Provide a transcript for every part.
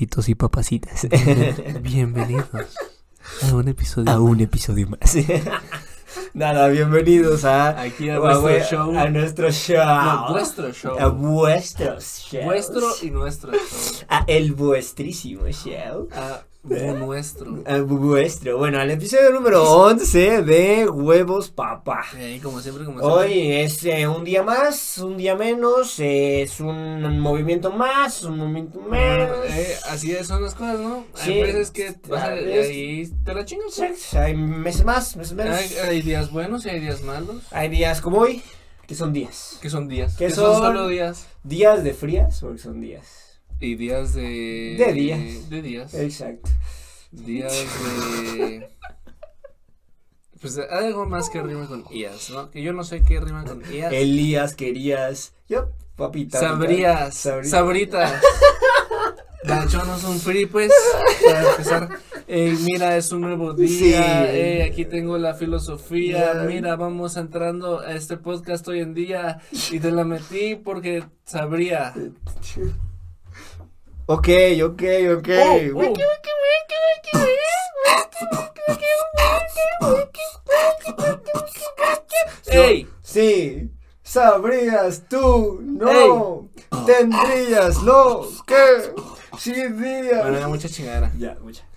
mamacitos y papacitas. Bienvenidos a un episodio. A un episodio más. Nada, bienvenidos a. Aquí a nuestro show. A nuestro show. No, vuestro show. A vuestro show. Vuestro y nuestro show. A el vuestrísimo show. A nuestro. A vuestro. Bueno, al episodio número 11 de Huevos Papá. Eh, como siempre, como Hoy siempre. es eh, un día más, un día menos, eh, es un movimiento más, un movimiento menos. Eh, así es, son las cosas, ¿no? Sí, Hay veces que vas a- veces- ahí te la chingas. Sí, Hay meses más, meses menos. Hay, hay días buenos y hay días malos. Hay días como hoy, que son días. Que son días. ¿Qué Que son son? solo días. Días de frías, porque son días. Y días de. De días. De días. Exacto. Días de. Pues algo más que rima con IAS, ¿no? Que yo no sé qué rima con IAS. Elías, querías. Yo, papita. Sabrías. Sabrí- Sabritas. Dachonos un free, pues. Para empezar. Ey, mira, es un nuevo día. Sí. Ey, aquí tengo la filosofía. Mira, vamos entrando a este podcast hoy en día. Y te la metí porque sabría. Ok, ok, ok. Oh, oh. ¡Ey! Sí, sabrías tú, no, tendrías lo que sí días. Bueno, ya mucha chingadera. Ya, muchas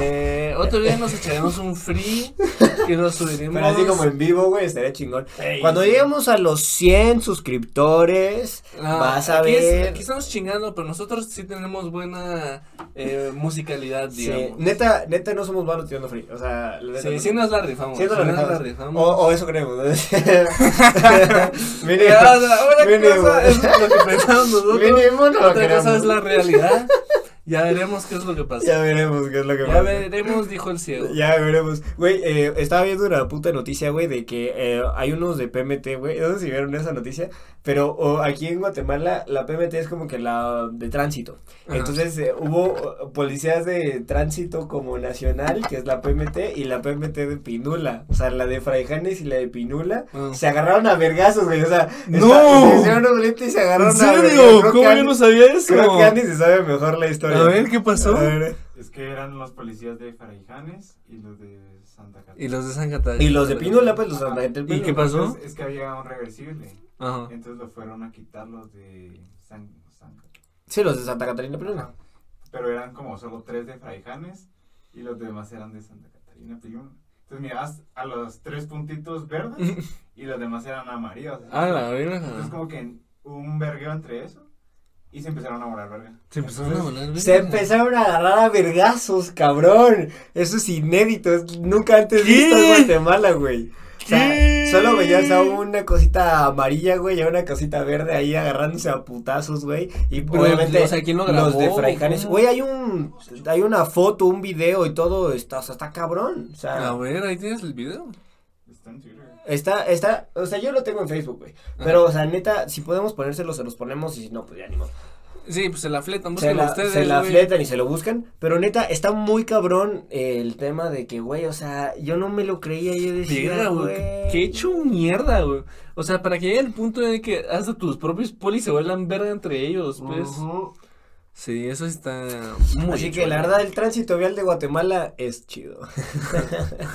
Eh, otro día nos echaremos un free y lo subiremos. Pero así como en vivo, güey, estaría chingón. Ey. Cuando lleguemos a los 100 suscriptores, No, vas a aquí es- ver. aquí estamos chingando, pero nosotros sí tenemos buena eh, musicalidad, Sí, digamos. neta, neta no somos malos tirando free. O sea, la Sí, no. sí nos la rifamos. Sí nos sí la nos la rifamos. rifamos. O, o eso creemos. ¿no? Una cosa es lo que pensamos nosotros, Mínimo no otra cosa es la realidad. Ya veremos qué es lo que pasa. Ya veremos qué es lo que Ya pasa. veremos, dijo el ciego. Ya veremos. Güey, eh, estaba viendo una puta noticia, güey, de que eh, hay unos de PMT, güey. No sé si vieron esa noticia, pero aquí en Guatemala la PMT es como que la de tránsito. Ajá. Entonces eh, hubo eh, policías de tránsito como nacional, que es la PMT, y la PMT de Pinula. O sea, la de Fraijanes y la de Pinula. Ah. Se agarraron a vergazos, güey. O sea, ¡No! está- se hicieron un y se agarraron ¿En a vergazos. serio? ¿Cómo yo no sabía eso? Creo que Andy se sabe mejor la historia. A ver, ¿qué pasó? A ver. Es que eran los policías de Faraijanes y los de Santa Catarina. Y los de San Catarina. Y los de Pinula, pues los de ¿Y qué pasó? Entonces, es que había un reversible. Ajá. Entonces lo fueron a quitar los de San, San Catarina. Sí, los de Santa Catarina Pinula. Pero eran como solo tres de Fraijanes y los demás eran de Santa Catarina Pinula. Entonces mirabas a los tres puntitos verdes y los demás eran amarillos. Ah, la verga. Entonces como que un vergueo entre eso y se empezaron a volar verga. Se empezaron a volar. Se verga. empezaron a agarrar a vergazos, cabrón. Eso es inédito, es nunca antes ¿Qué? visto en Guatemala, güey. O sea, solo veías a una cosita amarilla, güey, y a una cosita verde ahí agarrándose a putazos, güey. Y Pero, obviamente o sea, ¿quién lo grabó? los de Fraijanes. Güey, hay un hay una foto, un video y todo, está, o sea, está cabrón. O sea, A ver, ahí tienes el video. Está en Twitter. Está, está, o sea, yo lo tengo en Facebook, güey. Pero, o sea, neta, si podemos ponérselo, se los ponemos y si no, pues ya ni modo. Sí, pues se la fletan, se la, ustedes. se la güey. fletan y se lo buscan. Pero neta, está muy cabrón eh, el tema de que, güey, o sea, yo no me lo creía. Yo decía, Verga, güey. güey. Qué hecho mierda, güey. O sea, para que llegue el punto en el que hasta tus propios polis se vuelan verga entre ellos, pues. Sí, eso está muy Así que la verdad, el tránsito vial de Guatemala es chido.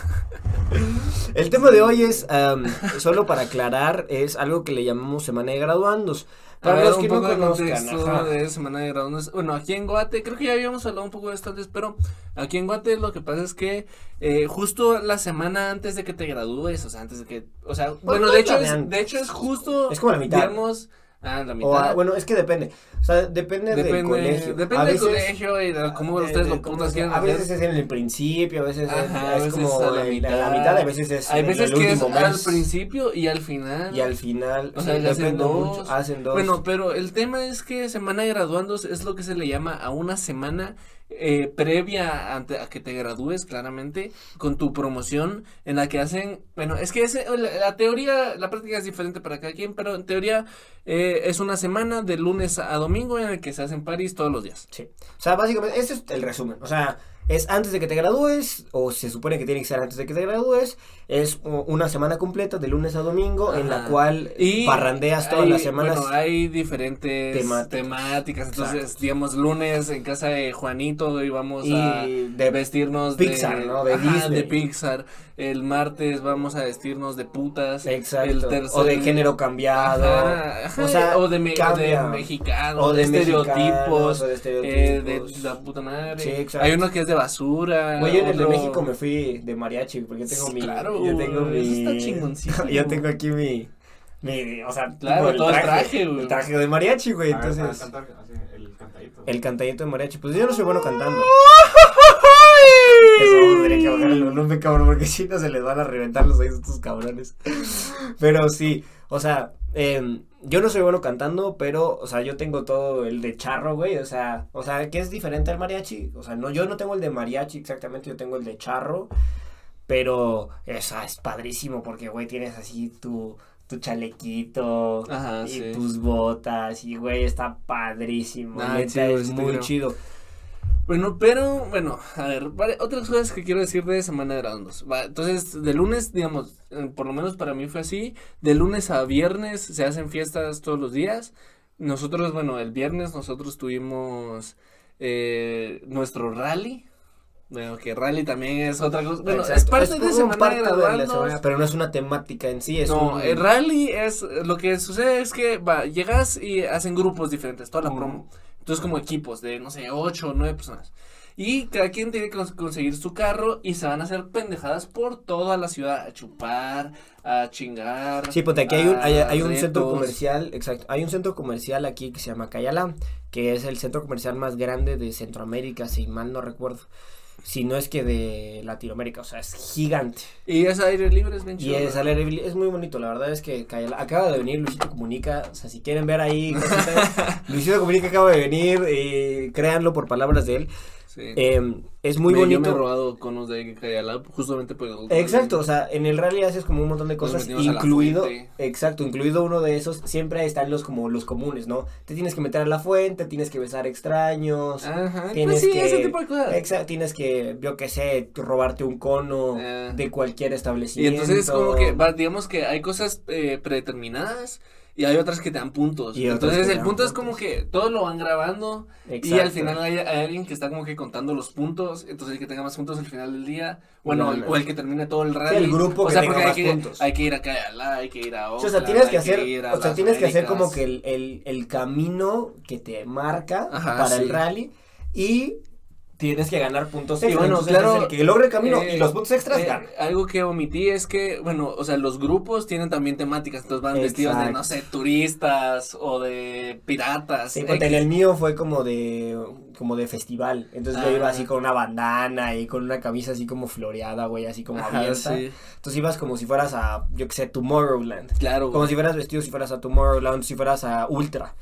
el tema de hoy es, am, solo para aclarar, es algo que le llamamos Semana de Graduandos. Para ver, los que no conozcan, ajá. de Semana de Graduandos. Bueno, aquí en Guate, creo que ya habíamos hablado un poco de esto antes, pero aquí en Guate lo que pasa es que eh, justo la semana antes de que te gradúes, o sea, antes de que, o sea, bueno, de hecho es, de hecho es justo, Es como la mitad. digamos, ah, la mitad. O a- bueno, es que depende. O sea, depende, depende, del colegio. depende A del veces- colegio y de cómo de- ustedes de lo putas A veces es en el principio, a veces es- a veces como a la mitad. la mitad, a veces es Hay en veces el que es al principio y al final. Y al final, O sea, hacen dos. mucho. Hacen dos. Bueno, pero el tema es que semana de graduandos es lo que se le llama a una semana eh, previa ante- a que te gradúes, claramente, con tu promoción, en la que hacen, bueno, es que ese- la, la teoría, la práctica es diferente para cada quien, pero en teoría eh, es una semana de lunes a domingo en el que se hacen paris todos los días. Sí. O sea, básicamente, ese es el resumen. O sea, es antes de que te gradúes, o se supone que tiene que ser antes de que te gradúes, es una semana completa, de lunes a domingo, en la cual Y parrandeas todas hay- las semanas. Bueno, hay diferentes Temáticas. temáticas. Entonces, Exacto. digamos, lunes en casa de Juanito y vamos Y a de vestirnos Pixar, de, ¿no? De ajá, Disney. de Pixar. El martes vamos a vestirnos de putas. Exacto. El tercer- o de género cambiado. Ajá, o sea, o de, me- cambia. de mexicano, O de estereotipos. o de eh, de la puta madre. Sí, exacto. Hay uno que es de basura. Güey, yo en el de México me fui de mariachi, porque yo tengo Sí, mi. claro, yo tengo eso mi. está chingoncísimo. yo tengo aquí mi. mi o sea, Claro, tipo todo el traje, güey. El traje de mariachi, güey. A ver, Entonces, a cantar, así, el cantadito. el cantadito de mariachi. Pues yo no soy bueno cantando. Eso vamos a tener que bajar el volumen, cabrón, porque si no se les van a reventar los oídos a estos cabrones. Pero sí, o sea, em, yo no soy bueno cantando, pero, o sea, yo tengo todo el de charro, güey, o sea, o sea, ¿qué es diferente al mariachi? O sea, no, yo no tengo el de mariachi exactamente, yo tengo el de charro, pero, esa es padrísimo porque, güey, tienes así tu, tu chalequito Ajá, y sí. tus botas y, güey, está padrísimo, neta, es muy creo. chido. Bueno, pero, bueno, a ver, vale, otras cosas que quiero decir de Semana de Graduandos. Va, entonces, de lunes, digamos, eh, por lo menos para mí fue así, de lunes a viernes se hacen fiestas todos los días. Nosotros, bueno, el viernes nosotros tuvimos eh, nuestro rally. Bueno, que rally también es otra cosa. Bueno, es parte de como Semana parte de la semana, pero no es una temática en sí, es no, un... el rally es, lo que sucede es que, va, llegas y hacen grupos diferentes, toda la promo. Entonces como equipos de, no sé, ocho o nueve personas. Y cada quien tiene que cons- conseguir su carro y se van a hacer pendejadas por toda la ciudad, a chupar, a chingar. Sí, pues aquí hay un, hay, hay un centro comercial, exacto, hay un centro comercial aquí que se llama Cayala, que es el centro comercial más grande de Centroamérica, si mal no recuerdo. Si no es que de Latinoamérica, o sea, es gigante. Y es aire libre, es bien Y chido. es, al aire libre, es muy bonito, la verdad es que acaba de venir Luisito Comunica, o sea, si quieren ver ahí, cositas, Luisito Comunica acaba de venir, eh, créanlo por palabras de él, Sí. eh, es muy Me- Yo me he bonito. robado conos de Cayala justamente por el Exacto, o sea, en el rally haces como un montón de cosas, incluido, exacto, incluido uno de esos, siempre están los como los comunes, ¿no? Te tienes que meter a la fuente, tienes que besar extraños, Ajá, tienes pues sí, que- ese tipo de cosas. exacto, tienes que, yo qué sé, robarte un cono Ah. de cualquier Y establecimiento. entonces como que, digamos que hay cosas eh, predeterminadas y hay otras que te dan puntos. Y entonces que el punto es como que todos lo van grabando y al final hay, hay alguien que está como que contando los puntos, entonces el que tenga más puntos al final del día, bueno, No, el- no. o el que termine todo el rally. el grupo o que sea, tenga porque más hay que, puntos. hay que ir acá a la, hay que ir a Sí, o sea, tienes que hacer, o sea, tienes que hacer como que el, el, el camino que te marca Ajá, para sí. el rally y tienes que ganar puntos Y extras. bueno, claro, el que logre el camino eh, y los puntos extras Eh, ganan. algo que omití es que, bueno, o sea, los grupos tienen también temáticas, entonces van vestidos de, no sé, turistas o de piratas. Sí, porque en el mío fue como de como de festival. Entonces yo Ah. iba así con una bandana y con una camisa así como floreada, güey, así como Ajá, abierta. sí, Entonces ibas como si fueras a, yo qué sé, Tomorrowland. claro. Como güey. si fueras vestido si fueras a Tomorrowland, si fueras a Ultra.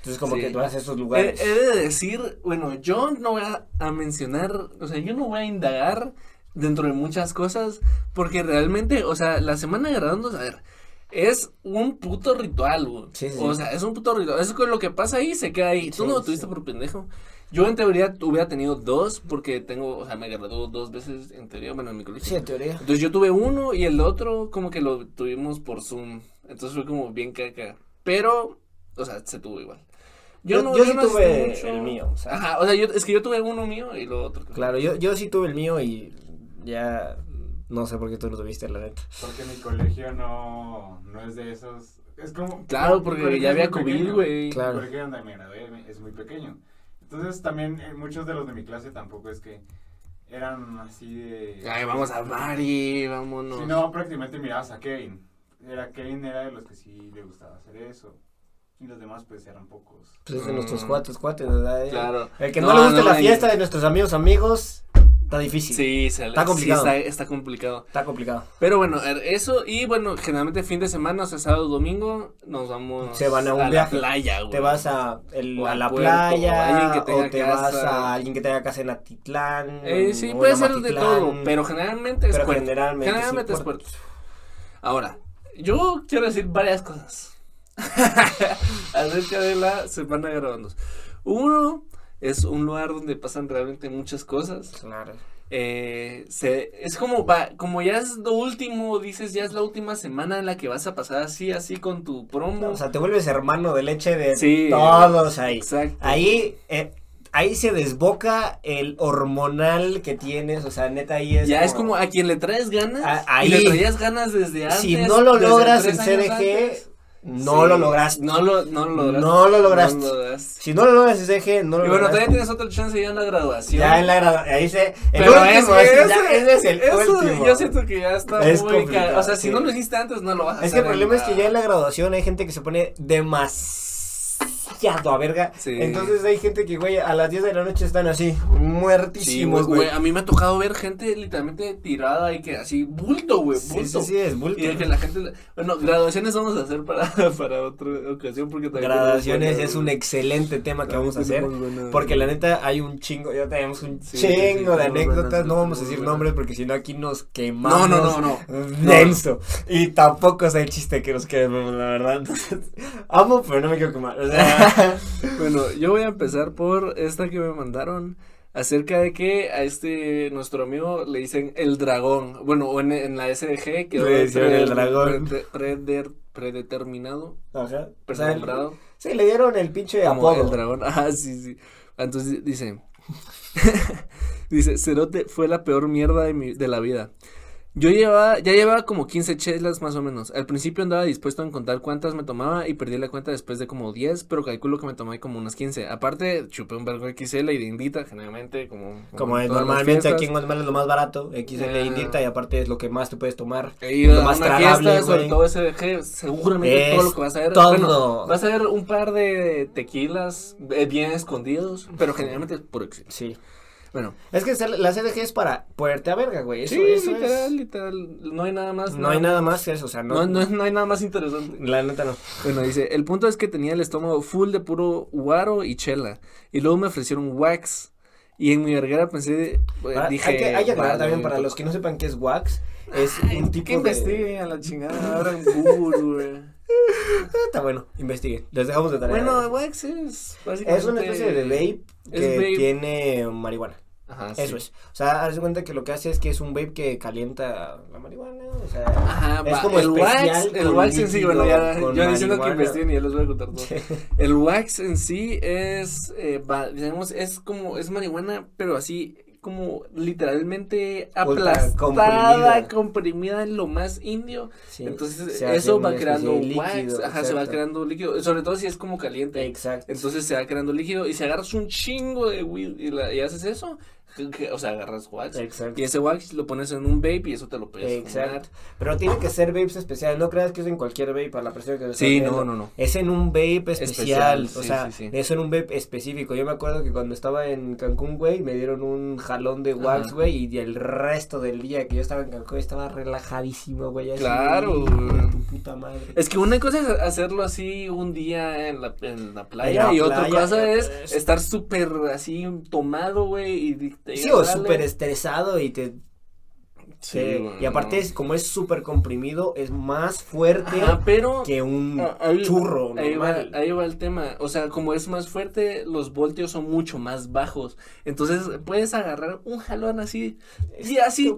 Entonces como Sí. que tú vas a esos lugares. he de decir, bueno, yo no voy a, a mencionar, o sea, yo no voy a indagar dentro de muchas cosas, porque realmente, o sea, la semana de graduandos, a ver, es un puto ritual, güey. Sí, sí. O sea, es un puto ritual. Eso con lo que pasa ahí se queda ahí. Tú no lo tuviste por pendejo. Yo en teoría hubiera tenido dos, porque tengo, o sea, me graduó dos veces en teoría, bueno, en mi colegio. Sí, en teoría. Entonces yo tuve uno y el otro como que lo tuvimos por Zoom. Entonces fue como bien caca. Pero, o sea, se tuvo igual. Yo- no- yo sí no tuve el mío, o sea. Ajá, o sea, yo, es que yo tuve uno mío y lo otro. Claro, yo, yo sí tuve el mío y ya no sé por qué tú lo tuviste, la neta. Porque mi colegio no, no es de esos. Es como. Claro, porque ya había COVID, pequeño. güey. Claro. Colegio donde me gradué es muy pequeño. Entonces también eh, muchos de los de mi clase tampoco es que eran así de. Ay, vamos a Mari, vámonos. Si no, prácticamente mirabas a Kevin. Era Kevin era de los que sí le gustaba hacer eso. Y los demás pues eran pocos. Pues es de Mm. nuestros cuates, cuates, ¿verdad? Claro. El que no, le guste no, la y- fiesta de nuestros amigos, amigos, está difícil. Sí, se- Está sí, complicado. está, está complicado. Está complicado. Pero bueno, er, eso y bueno, generalmente fin de semana, o sea, sábado, domingo, nos vamos Se van a un la viaje. playa, güey. Te vas a, el- O a la puerto, o alguien playa, que tenga o te casa. vas a alguien que tenga casa en Atitlán. Eh, sí, o puede ser de todo, pero generalmente es pero puerto. generalmente, Generalmente sí, es puerto. Ahora, yo quiero decir varias cosas acerca de la semana de. Uno es un lugar donde pasan realmente muchas cosas. Claro. Eh, se, es como, va, como ya es lo último, dices, ya es la última semana en la que vas a pasar así, así con tu promo. O sea, te vuelves hermano de leche de Sí. todos ahí. Exacto. Ahí, eh, ahí se desboca el hormonal que tienes, o sea, neta ahí es ya es como a quien le traes ganas, A- y le ahí. traías ganas desde antes. si no lo logras en CDG, antes. No Sí, lo lograste. No lo, no lo lograste. No lo lograste. No. Si no lo logras en CDG, no lo Y bueno, lograste. todavía tienes otra chance ya en la graduación. Ya en la gradu- ahí se el Pero último, es que así, ya, ese- ese es el eso último. Yo siento que ya está Es muy complicado, ca- O sea, si sí. no lo hiciste antes, no lo vas a hacer. Es que el problema es que ya en la graduación hay gente que se pone demasiado a verga. Sí. Entonces hay gente que, güey, a las 10 de la noche están así, Sí, muertísimos, güey, güey. A mí me ha tocado ver gente literalmente tirada y que así, bulto, güey, Sí, bulto. sí, sí, es bulto. Y de que la gente. Bueno, graduaciones vamos a hacer para, para otra ocasión. porque también Graduaciones es un excelente tema que vamos a hacer. buena- Porque la neta hay un chingo, ya tenemos un chingo de anécdotas. no vamos a decir nombres porque si no aquí nos quemamos. No, no, no, no. Denso. Y tampoco es el chiste que nos quedemos, la verdad. Entonces, amo, pero no me quiero quemar. O sea, Bueno, yo voy a empezar por esta que me mandaron. Acerca de que a este nuestro amigo le dicen el dragón. Bueno, o en, en la SDG quedó Le decían el dragón. predeterminado, Ajá. Prenombrado. sí, le dieron el pinche apodo. el dragón. Ah, sí, sí. Entonces dice. dice, Cerote fue la peor mierda de, mi, de la vida. Yo llevaba, ya llevaba como 15 chelas más o menos. Al principio andaba dispuesto a contar cuántas me tomaba y perdí la cuenta después de como 10, pero calculo que me tomé como unas 15. Aparte, chupé un vergo XL y de indita, generalmente, como... Es normalmente aquí en Guatemala es lo más barato, XL Ah. indita y aparte es lo que más te puedes tomar. Ido lo más una fiesta, sobre todo SDG, seguramente Es todo lo que vas a ver. todo. bueno, vas a ver un par de tequilas eh, bien escondidos, pero generalmente es por XL. Sí. Bueno, Es que la CDG es para ponerte a verga, güey. Eso, sí, eso literal, es. literal, no hay nada más. No hay nada más que eso, o sea, no. No, no, no hay nada más interesante. La neta no. Bueno, dice, el punto es que tenía el estómago full de puro guaro y chela, y luego me ofrecieron wax, y en mi verguera pensé, eh, Ah, dije... hay que, hay que aclarar vale, también para los que no sepan qué es wax. Es un tipo que de. a la chingada, ahora en Google, güey. Ah, Está bueno, investiguen. Les dejamos de tarea. Bueno, wax es básicamente... es una especie de vape que vape. tiene marihuana. Ajá, Eso sí. es. O sea, haz de cuenta que lo que hace es que es un vape que calienta la marihuana. O sea, Ajá, es va, como el wax, el wax en sí, bueno, ya, yo diciendo que investiguen y ya les voy a contar todo. El wax en sí es, eh, va, digamos, es como, es marihuana, pero así como literalmente aplastada, comprimida. comprimida. en lo más indio. Sí, Entonces eso va creando wax, líquido, ajá, se va creando líquido, sobre todo si es como caliente. Exacto. Entonces se va creando líquido y si agarras un chingo de weed y, la- y haces eso, o sea, agarras wax. Exacto. Y ese wax lo pones en un vape y eso te lo puedes Exacto. Pero tiene que ser vapes especiales. No creas que es en cualquier vape para la persona que Sí, no, no, no. Es en un vape especial. Especial, o sí, sea, sí, sí. es en un vape específico. Yo me acuerdo que cuando estaba en Cancún, güey, me dieron un jalón de wax, Ajá. güey. Y el resto del día que yo estaba en Cancún estaba relajadísimo, güey. así, Claro, güey. tu puta madre. Es que una cosa es hacerlo así un día en la, en la playa En la y otra cosa es estar súper así tomado, güey, y te- Sí, o súper estresado y te. Sí, te- y aparte, no. es, como es súper comprimido, es más fuerte Ajá, pero que un ahí- churro ahí va, ahí va el tema, o sea, como es más fuerte, los voltios son mucho más bajos, entonces puedes agarrar un jalón así, y así,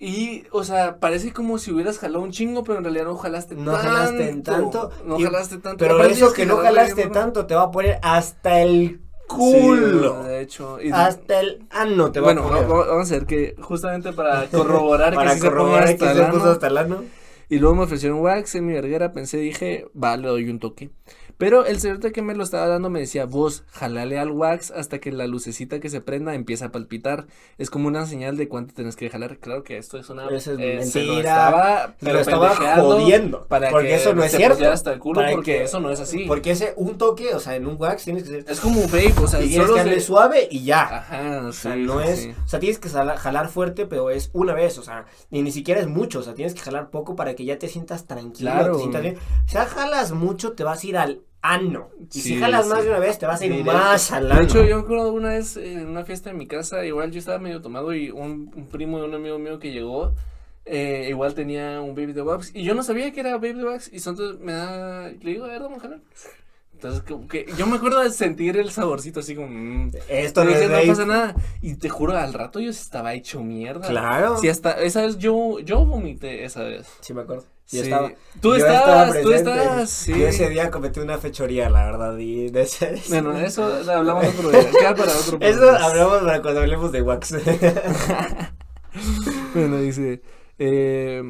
y, o sea, parece como si hubieras jalado un chingo, pero en realidad no jalaste No tanto. jalaste tanto, No y- jalaste tanto. Pero eso que no jalaste tanto te va a poner hasta el Sí, culo. de hecho. y- hasta el ano te va bueno, a poner. va- vamos a ver que justamente para corroborar Para que se corroborar hasta que se puso hasta el ano. Y luego me ofrecieron wax en mi verguera, pensé, dije, va, le doy un toque. Pero el cerote que me lo estaba dando me decía, vos, jalale al wax hasta que la lucecita que se prenda empieza a palpitar. Es como una señal de cuánto tenés que jalar. Claro que esto es una... Eso es eh, se lo mentira. estaba, Se lo estaba jodiendo. Para porque que eso no es cierto. hasta el culo Para porque que- eso no es así. Porque ese, un toque, o sea, en un wax tienes que ser. Es como un vape, o sea, y tienes que darle se- suave y ya. Ajá, O sea, sí, no sí, es, sí. o sea, tienes que jala- jalar fuerte, pero es una vez, o sea, y ni siquiera es mucho, o sea, tienes que jalar poco para que ya te sientas tranquilo, Claro. te sientas bien. O sea, jalas mucho, te vas a ir al ano. Y si jalas sí. más de una vez, te vas a ir Directo. más al ano. De hecho, yo me acuerdo una vez en una fiesta en mi casa, igual yo estaba medio tomado y un, un primo de un amigo mío que llegó, eh, igual tenía un baby de wax y yo no sabía que era baby de wax y entonces me da, le digo, a ver, vamos a jalar. Entonces, como que yo me acuerdo de sentir el saborcito así como. mm. Esto no es no pasa nada. Y te juro, al rato yo estaba hecho mierda. Claro. Sí, hasta esa vez yo, yo vomité esa vez. Sí, me acuerdo. Sí. Yo estaba. Tú yo estabas, estaba tú estabas, sí. Yo ese día cometí una fechoría, la verdad. Y de ese. Bueno, eso hablamos otro día. Queda para otro Eso hablamos para cuando hablemos de wax. Bueno, dice, eh,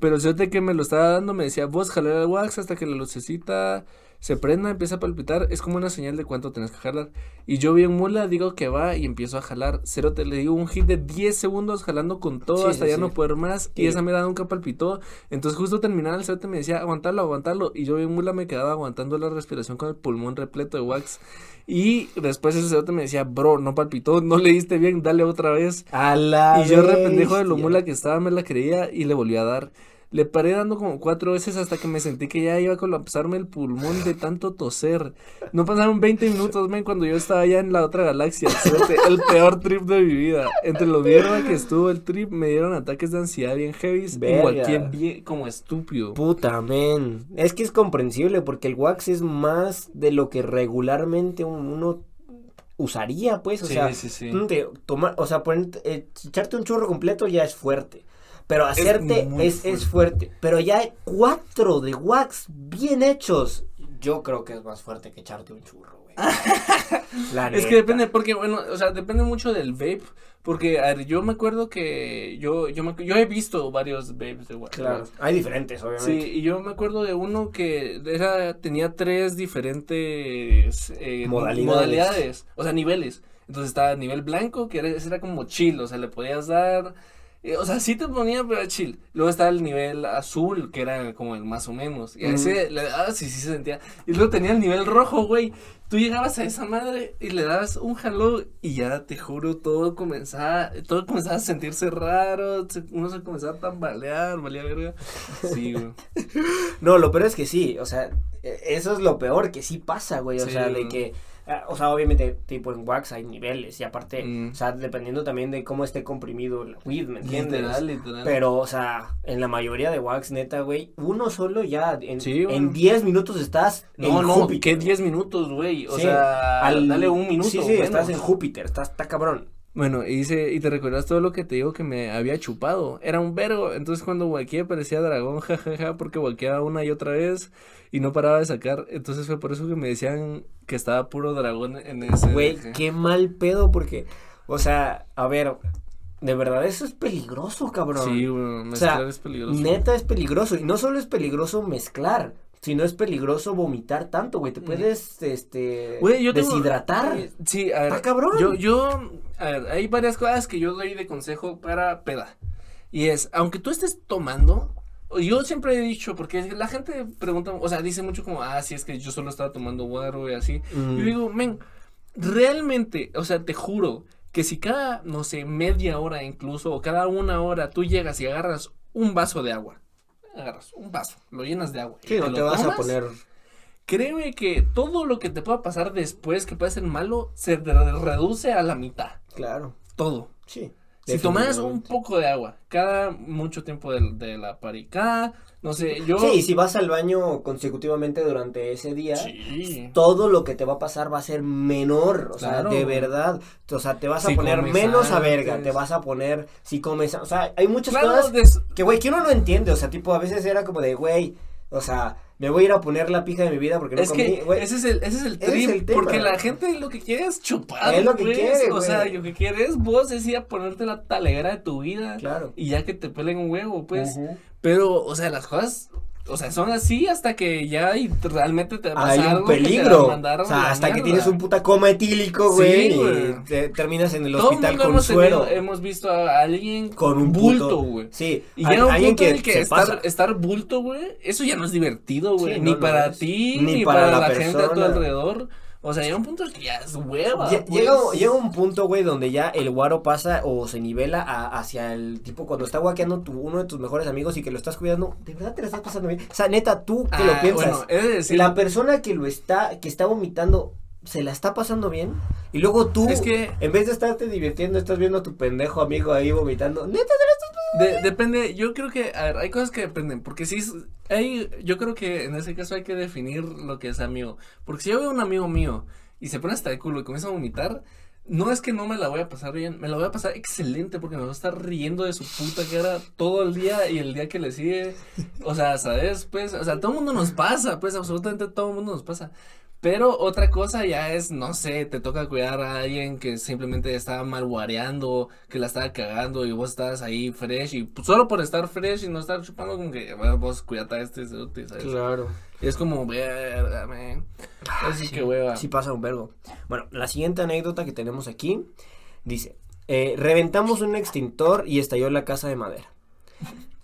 pero fíjate que me lo estaba dando, me decía, vos jalar el wax hasta que la lucecita se prenda, empieza a palpitar, es como una señal de cuánto tenés que jalar. Y yo bien mula, digo que va y empiezo a jalar. Cero te le digo un hit de 10 segundos jalando con todo Sí, hasta sí, ya no poder más. Y esa mierda nunca palpitó. Entonces justo terminaba el cerote me decía, aguantarlo, aguantarlo. Y yo bien mula me quedaba aguantando la respiración con el pulmón repleto de wax. Y después ese cerote me decía, bro, no palpitó, no le diste bien, dale otra vez. A la Y yo, rependejo de lo mula que estaba, me la creía y le volví a dar. Le paré dando como cuatro veces hasta que me sentí que ya iba a colapsarme el pulmón de tanto toser. No pasaron 20 minutos, men, cuando yo estaba ya en la otra galaxia. El peor trip de mi vida. Entre lo mierda que estuvo el trip, me dieron ataques de ansiedad bien heavy. Igual bien, como estúpido. Puta, men. Es que es comprensible porque el wax es más de lo que regularmente un- uno usaría, pues. O sea, sí, te- o sea, ponerte- eh, echarte un churro completo ya es fuerte. Pero hacerte muy es, es fuerte. Pero ya hay cuatro de wax bien hechos. Yo creo que es más fuerte que echarte un churro, güey. La Es que depende, porque bueno, o sea, depende mucho del vape. Porque, a ver, yo me acuerdo que yo, yo, me, yo he visto varios vapes de wax. Claro, hay diferentes, Sí, obviamente. y yo me acuerdo de uno que era, tenía tres diferentes eh, Modalidades. modalidades, o sea, niveles. Entonces estaba el nivel blanco, que era, ese era como chill, o sea, le podías dar, o sea, sí te ponía, pero chill. Luego estaba el nivel azul, que era como el más o menos, y a ese le dabas y sí se sentía. Y luego tenía el nivel rojo, güey. Tú llegabas a esa madre y le dabas un jalón y ya te juro, todo comenzaba, todo comenzaba a sentirse raro, uno se comenzaba a tambalear, valía verga. Sí, güey. No, lo peor es que sí, o sea, e- eso es lo peor, que sí pasa, güey, o Sí, sea, de que, ah, o sea, obviamente, tipo en wax hay niveles, y aparte, Mm. o sea, dependiendo también de cómo esté comprimido el weed, ¿me entiendes? Literal, literal. Pero, o sea, en la mayoría de wax, neta, güey, uno solo ya, en, Sí, güey. en 10 minutos estás no, en no, Júpiter. que 10 minutos, güey. O Sí, sea, al- dale un minuto. Sí, sí, estás en Júpiter, estás, está cabrón. Bueno, y, dice, y te recuerdas todo lo que te digo que me había chupado. Era un vergo. Entonces cuando walqueé parecía dragón, jajaja, porque walqueaba una y otra vez y no paraba de sacar. Entonces fue por eso que me decían que estaba puro dragón en ese. Güey, qué mal pedo, porque, o sea, a ver, de verdad, eso es peligroso, cabrón. Sí, güey, O mezclar sea, es peligroso. Neta es peligroso. Y no solo es peligroso mezclar, sino es peligroso vomitar tanto, güey. Te Mm. puedes, este, Güey, yo tengo- deshidratar. eh, Sí, a ver. Está cabrón. Yo, yo, a ver, hay varias cosas que yo doy de consejo para peda. Y es, aunque tú estés tomando, yo siempre he dicho, porque la gente pregunta, o sea, dice mucho como, ah, sí, es que yo solo estaba tomando guaro y así. Mm. Yo digo, men, realmente, o sea, te juro que si cada, no sé, media hora incluso, o cada una hora tú llegas y agarras un vaso de agua, agarras un vaso, lo llenas de agua. y Sí, no te vas a poner. Créeme que todo lo que te pueda pasar después que puede ser malo se te reduce a la mitad. Claro, Todo. sí. Si tomas un poco de agua cada mucho tiempo de, de la paricada, no sé, yo. Sí, y si vas al baño consecutivamente durante ese día, Sí. todo lo que te va a pasar va a ser menor, o sea, de verdad, o sea, te vas a poner menos a verga, te vas a poner, si comes, o sea, hay muchas Claro, cosas des- que, güey, que uno no entiende, o sea, tipo, a veces era como de, güey, o sea, me voy a ir a poner la pija de mi vida porque no es comí, que güey. ese es el, ese es el es trip, el tema. porque la gente lo que quiere es chupar, Es lo que pues, quiere, o sea, lo que quiere es vos es ir a ponerte la talegera de tu vida Claro. y ya que te pelen un huevo, pues, pero, o sea, las cosas, o sea, son así hasta que ya y realmente te va a Hay un algo que te peligro. O sea, hasta que mierda. tienes un puta coma etílico, Sí, güey, güey. y te- terminas en el Todo hospital con hemos, suero. tenido- hemos visto a alguien con un bulto, güey. Sí, Y llega un punto en el que estar, pasa. estar bulto, güey, eso ya no es divertido, güey. Sí, ni no, para ti, Ni ni, para para, la la, gente a tu alrededor. O sea, llega un punto que ya es hueva. Lle- pues. Llega, llega un punto, güey, donde ya el guaro pasa o se nivela a- hacia el tipo cuando está guaqueando tu, uno de tus mejores amigos y que lo estás cuidando. ¿De verdad te lo estás pasando bien? O sea, neta, tú que lo Ah, piensas. Bueno, de decir, la persona que lo está, que está vomitando, se la está pasando bien. Y luego tú, Es que- en vez de estarte divirtiendo, estás viendo a tu pendejo amigo ahí vomitando. Neta, estás De- depende, yo creo que, a ver, hay cosas que dependen, porque si es- hay, yo creo que en ese caso hay que definir lo que es amigo, porque si yo veo a un amigo mío y se pone hasta el culo y comienza a vomitar, no es que no me la voy a pasar bien, me la voy a pasar excelente porque me voy a estar riendo de su puta cara todo el día y el día que le sigue, o sea, ¿sabes? Pues, o sea, todo el mundo nos pasa, pues, absolutamente todo el mundo nos pasa. Pero otra cosa ya es, no sé, te toca cuidar a alguien que simplemente estaba malguareando, que la estaba cagando y vos estás ahí fresh y pues, solo por estar fresh y no estar chupando como que, bueno, vos cuidate a este, ¿sabes? Claro. Y es como, verga, man. Así que hueva. Sí pasa un vergo. Bueno, la siguiente anécdota que tenemos aquí dice, eh, reventamos un extintor y estalló la casa de madera.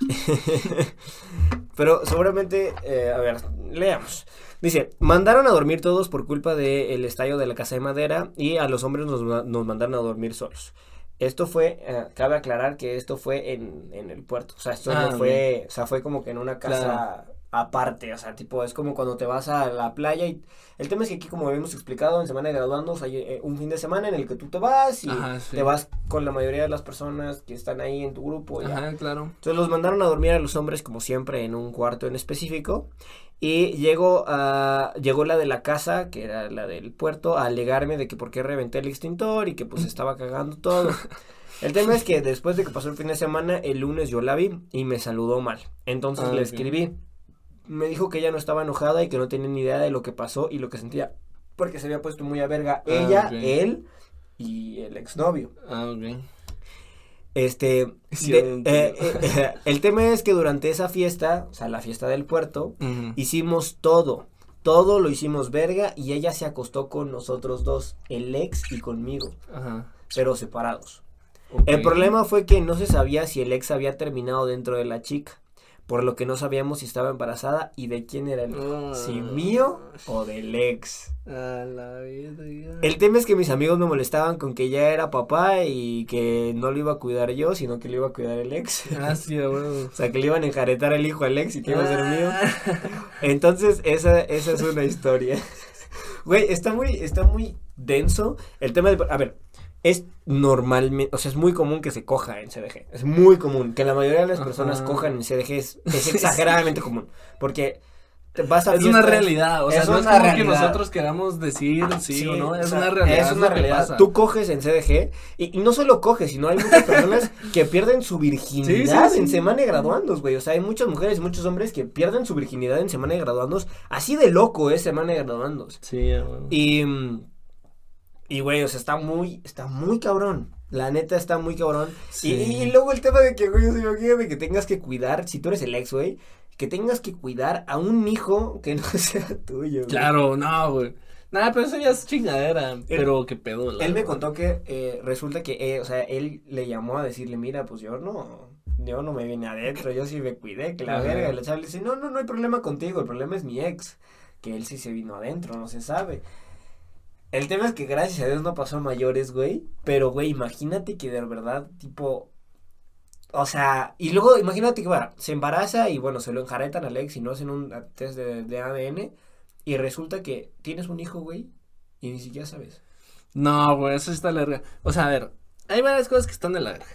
Pero seguramente, eh, a ver, leamos. Dice, mandaron a dormir todos por culpa del estallo de la casa de madera y a los hombres nos, nos mandaron a dormir solos. Esto fue, eh, cabe aclarar que esto fue en, en el puerto, o sea, esto Ah, no fue, o sea, fue como que en una casa Claro. Aparte, o sea, tipo, es como cuando te vas a la playa y el tema es que aquí, como habíamos explicado, en Semana de Graduandos hay eh, un fin de semana en el que tú te vas y Ajá, sí. te vas con la mayoría de las personas que están ahí en tu grupo. ya. Ajá, claro. Entonces los mandaron a dormir a los hombres, como siempre, en un cuarto en específico. Y llegó, a, llegó la de la casa, que era la del puerto, a alegarme de que por qué reventé el extintor y que pues estaba cagando todo. El tema es que después de que pasó el fin de semana, el lunes yo la vi y me saludó mal. Entonces Ah, le escribí. Me dijo que ella no estaba enojada y que no tenía ni idea de lo que pasó y lo que sentía. Porque se había puesto muy a verga Ah, ella, él y el exnovio. Ah, ok. Este, Sí, de- eh, eh, eh, el tema es que durante esa fiesta, o sea, la fiesta del puerto, hicimos todo, todo lo hicimos verga y ella se acostó con nosotros dos, el ex y conmigo, Ajá. pero separados. El problema fue que no se sabía si el ex había terminado dentro de la chica, por lo que no sabíamos si estaba embarazada y de quién era el Ah. si mío o del ex. A la verga. El tema es que mis amigos me molestaban con que ya era papá y que no lo iba a cuidar yo, sino que lo iba a cuidar el ex. Ah, sí, a huevo. O sea, que le iban a enjaretar el hijo al ex y que iba a ser mío. Ah. Entonces, esa, esa es una historia. Güey, está muy, está muy denso el tema de... A ver, es normalmente, o sea, es muy común que se coja en CDG. Es muy común. Que la mayoría de las personas Ajá. cojan en CDG es, es exageradamente común. Porque vas a Es una realidad, o sea, es no es como realidad. que nosotros queramos decir sí, o no, es o sea, una realidad. Es una realidad. pasa. Tú coges en CDG y, y no solo coges, sino hay muchas personas que pierden su virginidad Sí, sí, en semana de graduandos, güey. O sea, hay muchas mujeres y muchos hombres que pierden su virginidad en semana de graduandos. Así de loco es semana de graduandos. Sí, a huevo. Y, mm, y güey, o sea, está muy, está muy cabrón. La neta está muy cabrón. Sí. Y, y luego el tema de que, güey, o sea, imagínate que tengas que cuidar, si tú eres el ex, güey, que tengas que cuidar a un hijo que no sea tuyo. güey. Claro, no, güey. Nada, pero eso ya es chingadera. Pero qué pedo. la Él me contó que eh, resulta que, eh, o sea, él le llamó a decirle, mira, pues yo no, yo no me vine adentro, yo sí me cuidé, que la Ajá. verga. Y la chava le dice, no, no, no hay problema contigo, el problema es mi ex, que él sí se vino adentro, no se sabe. El tema es que gracias a Dios no pasó a mayores, güey, pero, güey, imagínate que de verdad, tipo, o sea, y luego imagínate que, bueno, se embaraza y, bueno, se lo enjaretan al ex y no hacen un test de, de ADN y resulta que tienes un hijo, güey, y ni siquiera sabes. No, güey, eso está larga. O sea, a ver, hay varias cosas que están de la verga.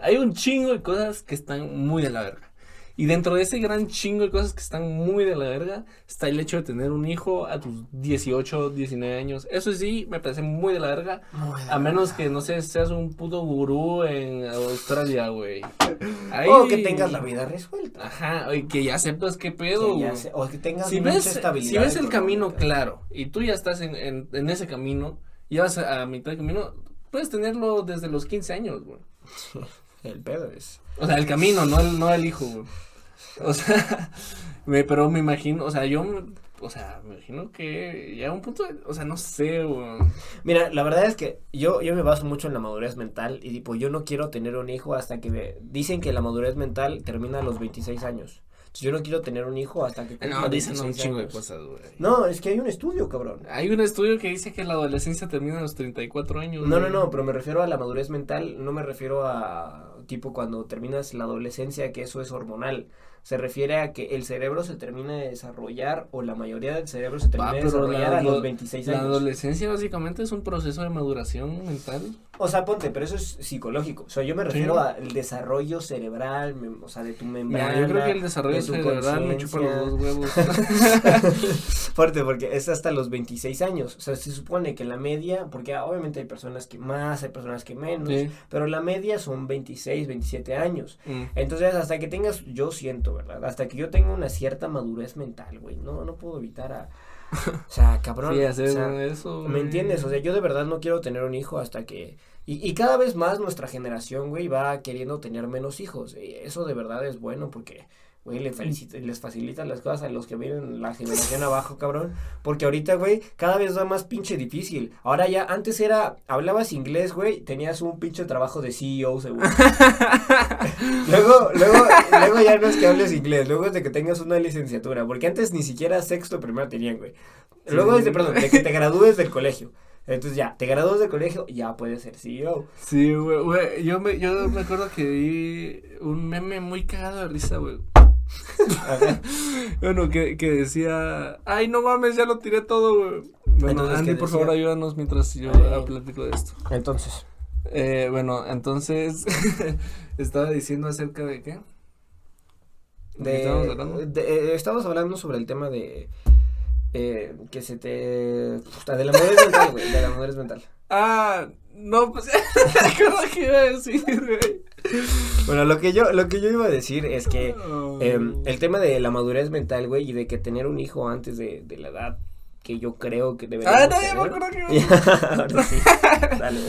Hay un chingo de cosas que están muy de la verga. Y dentro de ese gran chingo de cosas que están muy de la verga, está el hecho de tener un hijo a tus 18, 19 años. Eso sí, me parece muy de la verga. A menos que, no sé, seas un puto gurú en Australia, güey. Ahí- O que tengas la vida resuelta. Ajá, y que ya sepas qué pedo. Que ya güey. se- o que tengas si mucha ves, estabilidad. si ves el camino claro y tú ya estás en, en, en ese camino, ya vas a, a mitad de camino, puedes tenerlo desde los 15 años, güey. El pedo es. O sea, el camino, no el, no el hijo, güey. O sea, me, pero me imagino, o sea, yo, o sea, me imagino que ya un punto, de- o sea, no sé, güey. Mira, la verdad es que yo, yo me baso mucho en la madurez mental y tipo, yo no quiero tener un hijo hasta que me... Dicen que la madurez mental termina a los 26 años. Yo no quiero tener un hijo hasta que No, dicen un 26 chingo de cosas, güey. No, es que hay un estudio, cabrón. Hay un estudio que dice que la adolescencia termina a los 34 años. No, no, no, pero me refiero a la madurez mental, no me refiero a tipo cuando terminas la adolescencia, que eso es hormonal. Se refiere a que el cerebro se termina de desarrollar, o la mayoría del cerebro se termina de desarrollar la- a los lo- 26 La años. adolescencia básicamente es un proceso de maduración mental. O sea, ponte, pero eso es psicológico. O sea, yo me refiero Sí. al desarrollo cerebral, o sea, de tu membrana. Mira, yo creo que el desarrollo de cerebral me chupa los dos huevos. Fuerte, porque es hasta los 26 años. O sea, se supone que la media, porque obviamente hay personas que más, hay personas que menos, Sí. pero la media son 26, 27 años. Mm. Entonces, hasta que tengas, yo siento, ¿verdad? Hasta que yo tenga una cierta madurez mental, güey. No, no puedo evitar a. O sea, cabrón. Sí, o hacer sea, eso. ¿Me güey. entiendes? O sea, yo de verdad no quiero tener un hijo hasta que... Y, y cada vez más nuestra generación, güey, va queriendo tener menos hijos. Y eso de verdad es bueno porque, güey, le felicita- les facilita las cosas a los que vienen la generación abajo, cabrón. Porque ahorita, güey, cada vez va más pinche difícil. Ahora ya, antes era, hablabas inglés, güey, tenías un pinche trabajo de CEO, seguro. luego, luego, luego ya no es que hables inglés, luego es de que tengas una licenciatura. Porque antes ni siquiera sexto primero tenían, güey. Luego es de, perdón, de que te gradúes del colegio. Entonces ya, te gradúas del colegio, ya puedes ser CEO. Sí, güey, güey, yo me, yo me acuerdo que vi un meme muy cagado de risa, güey. Bueno, que, que decía, ay, no mames, ya lo tiré todo, güey. Bueno, Entonces, Andy, ¿qué por favor, ayúdanos mientras yo Ay. platico de esto. Entonces, Eh, bueno, entonces, estaba diciendo acerca de qué. ¿De de, estábamos hablando? de- eh, estábamos hablando sobre el tema de eh, que se te... puta, de la madurez mental, güey, de la madurez mental. Ah, no, pues, ¿qué iba a decir, güey? Bueno, lo que yo, lo que yo iba a decir es que em, el tema de la madurez mental, güey, y de que tener un hijo antes de, de la edad que yo creo que deberíamos Ah, no, ya me tener. acuerdo que Ahora sí. Dale.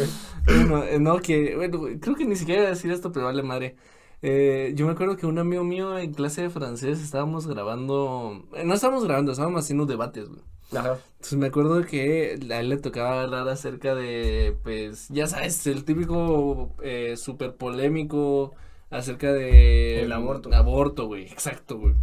Bueno, eh, no, que, bueno, creo que ni siquiera iba a decir esto, pero vale madre. Eh, yo me acuerdo que un amigo mío en clase de francés estábamos grabando, eh, no estábamos grabando, estábamos haciendo debates, güey. Ajá. Entonces me acuerdo que a él le tocaba hablar acerca de, pues, ya sabes, el típico eh, súper polémico acerca de... El aborto. Aborto, güey, exacto, güey.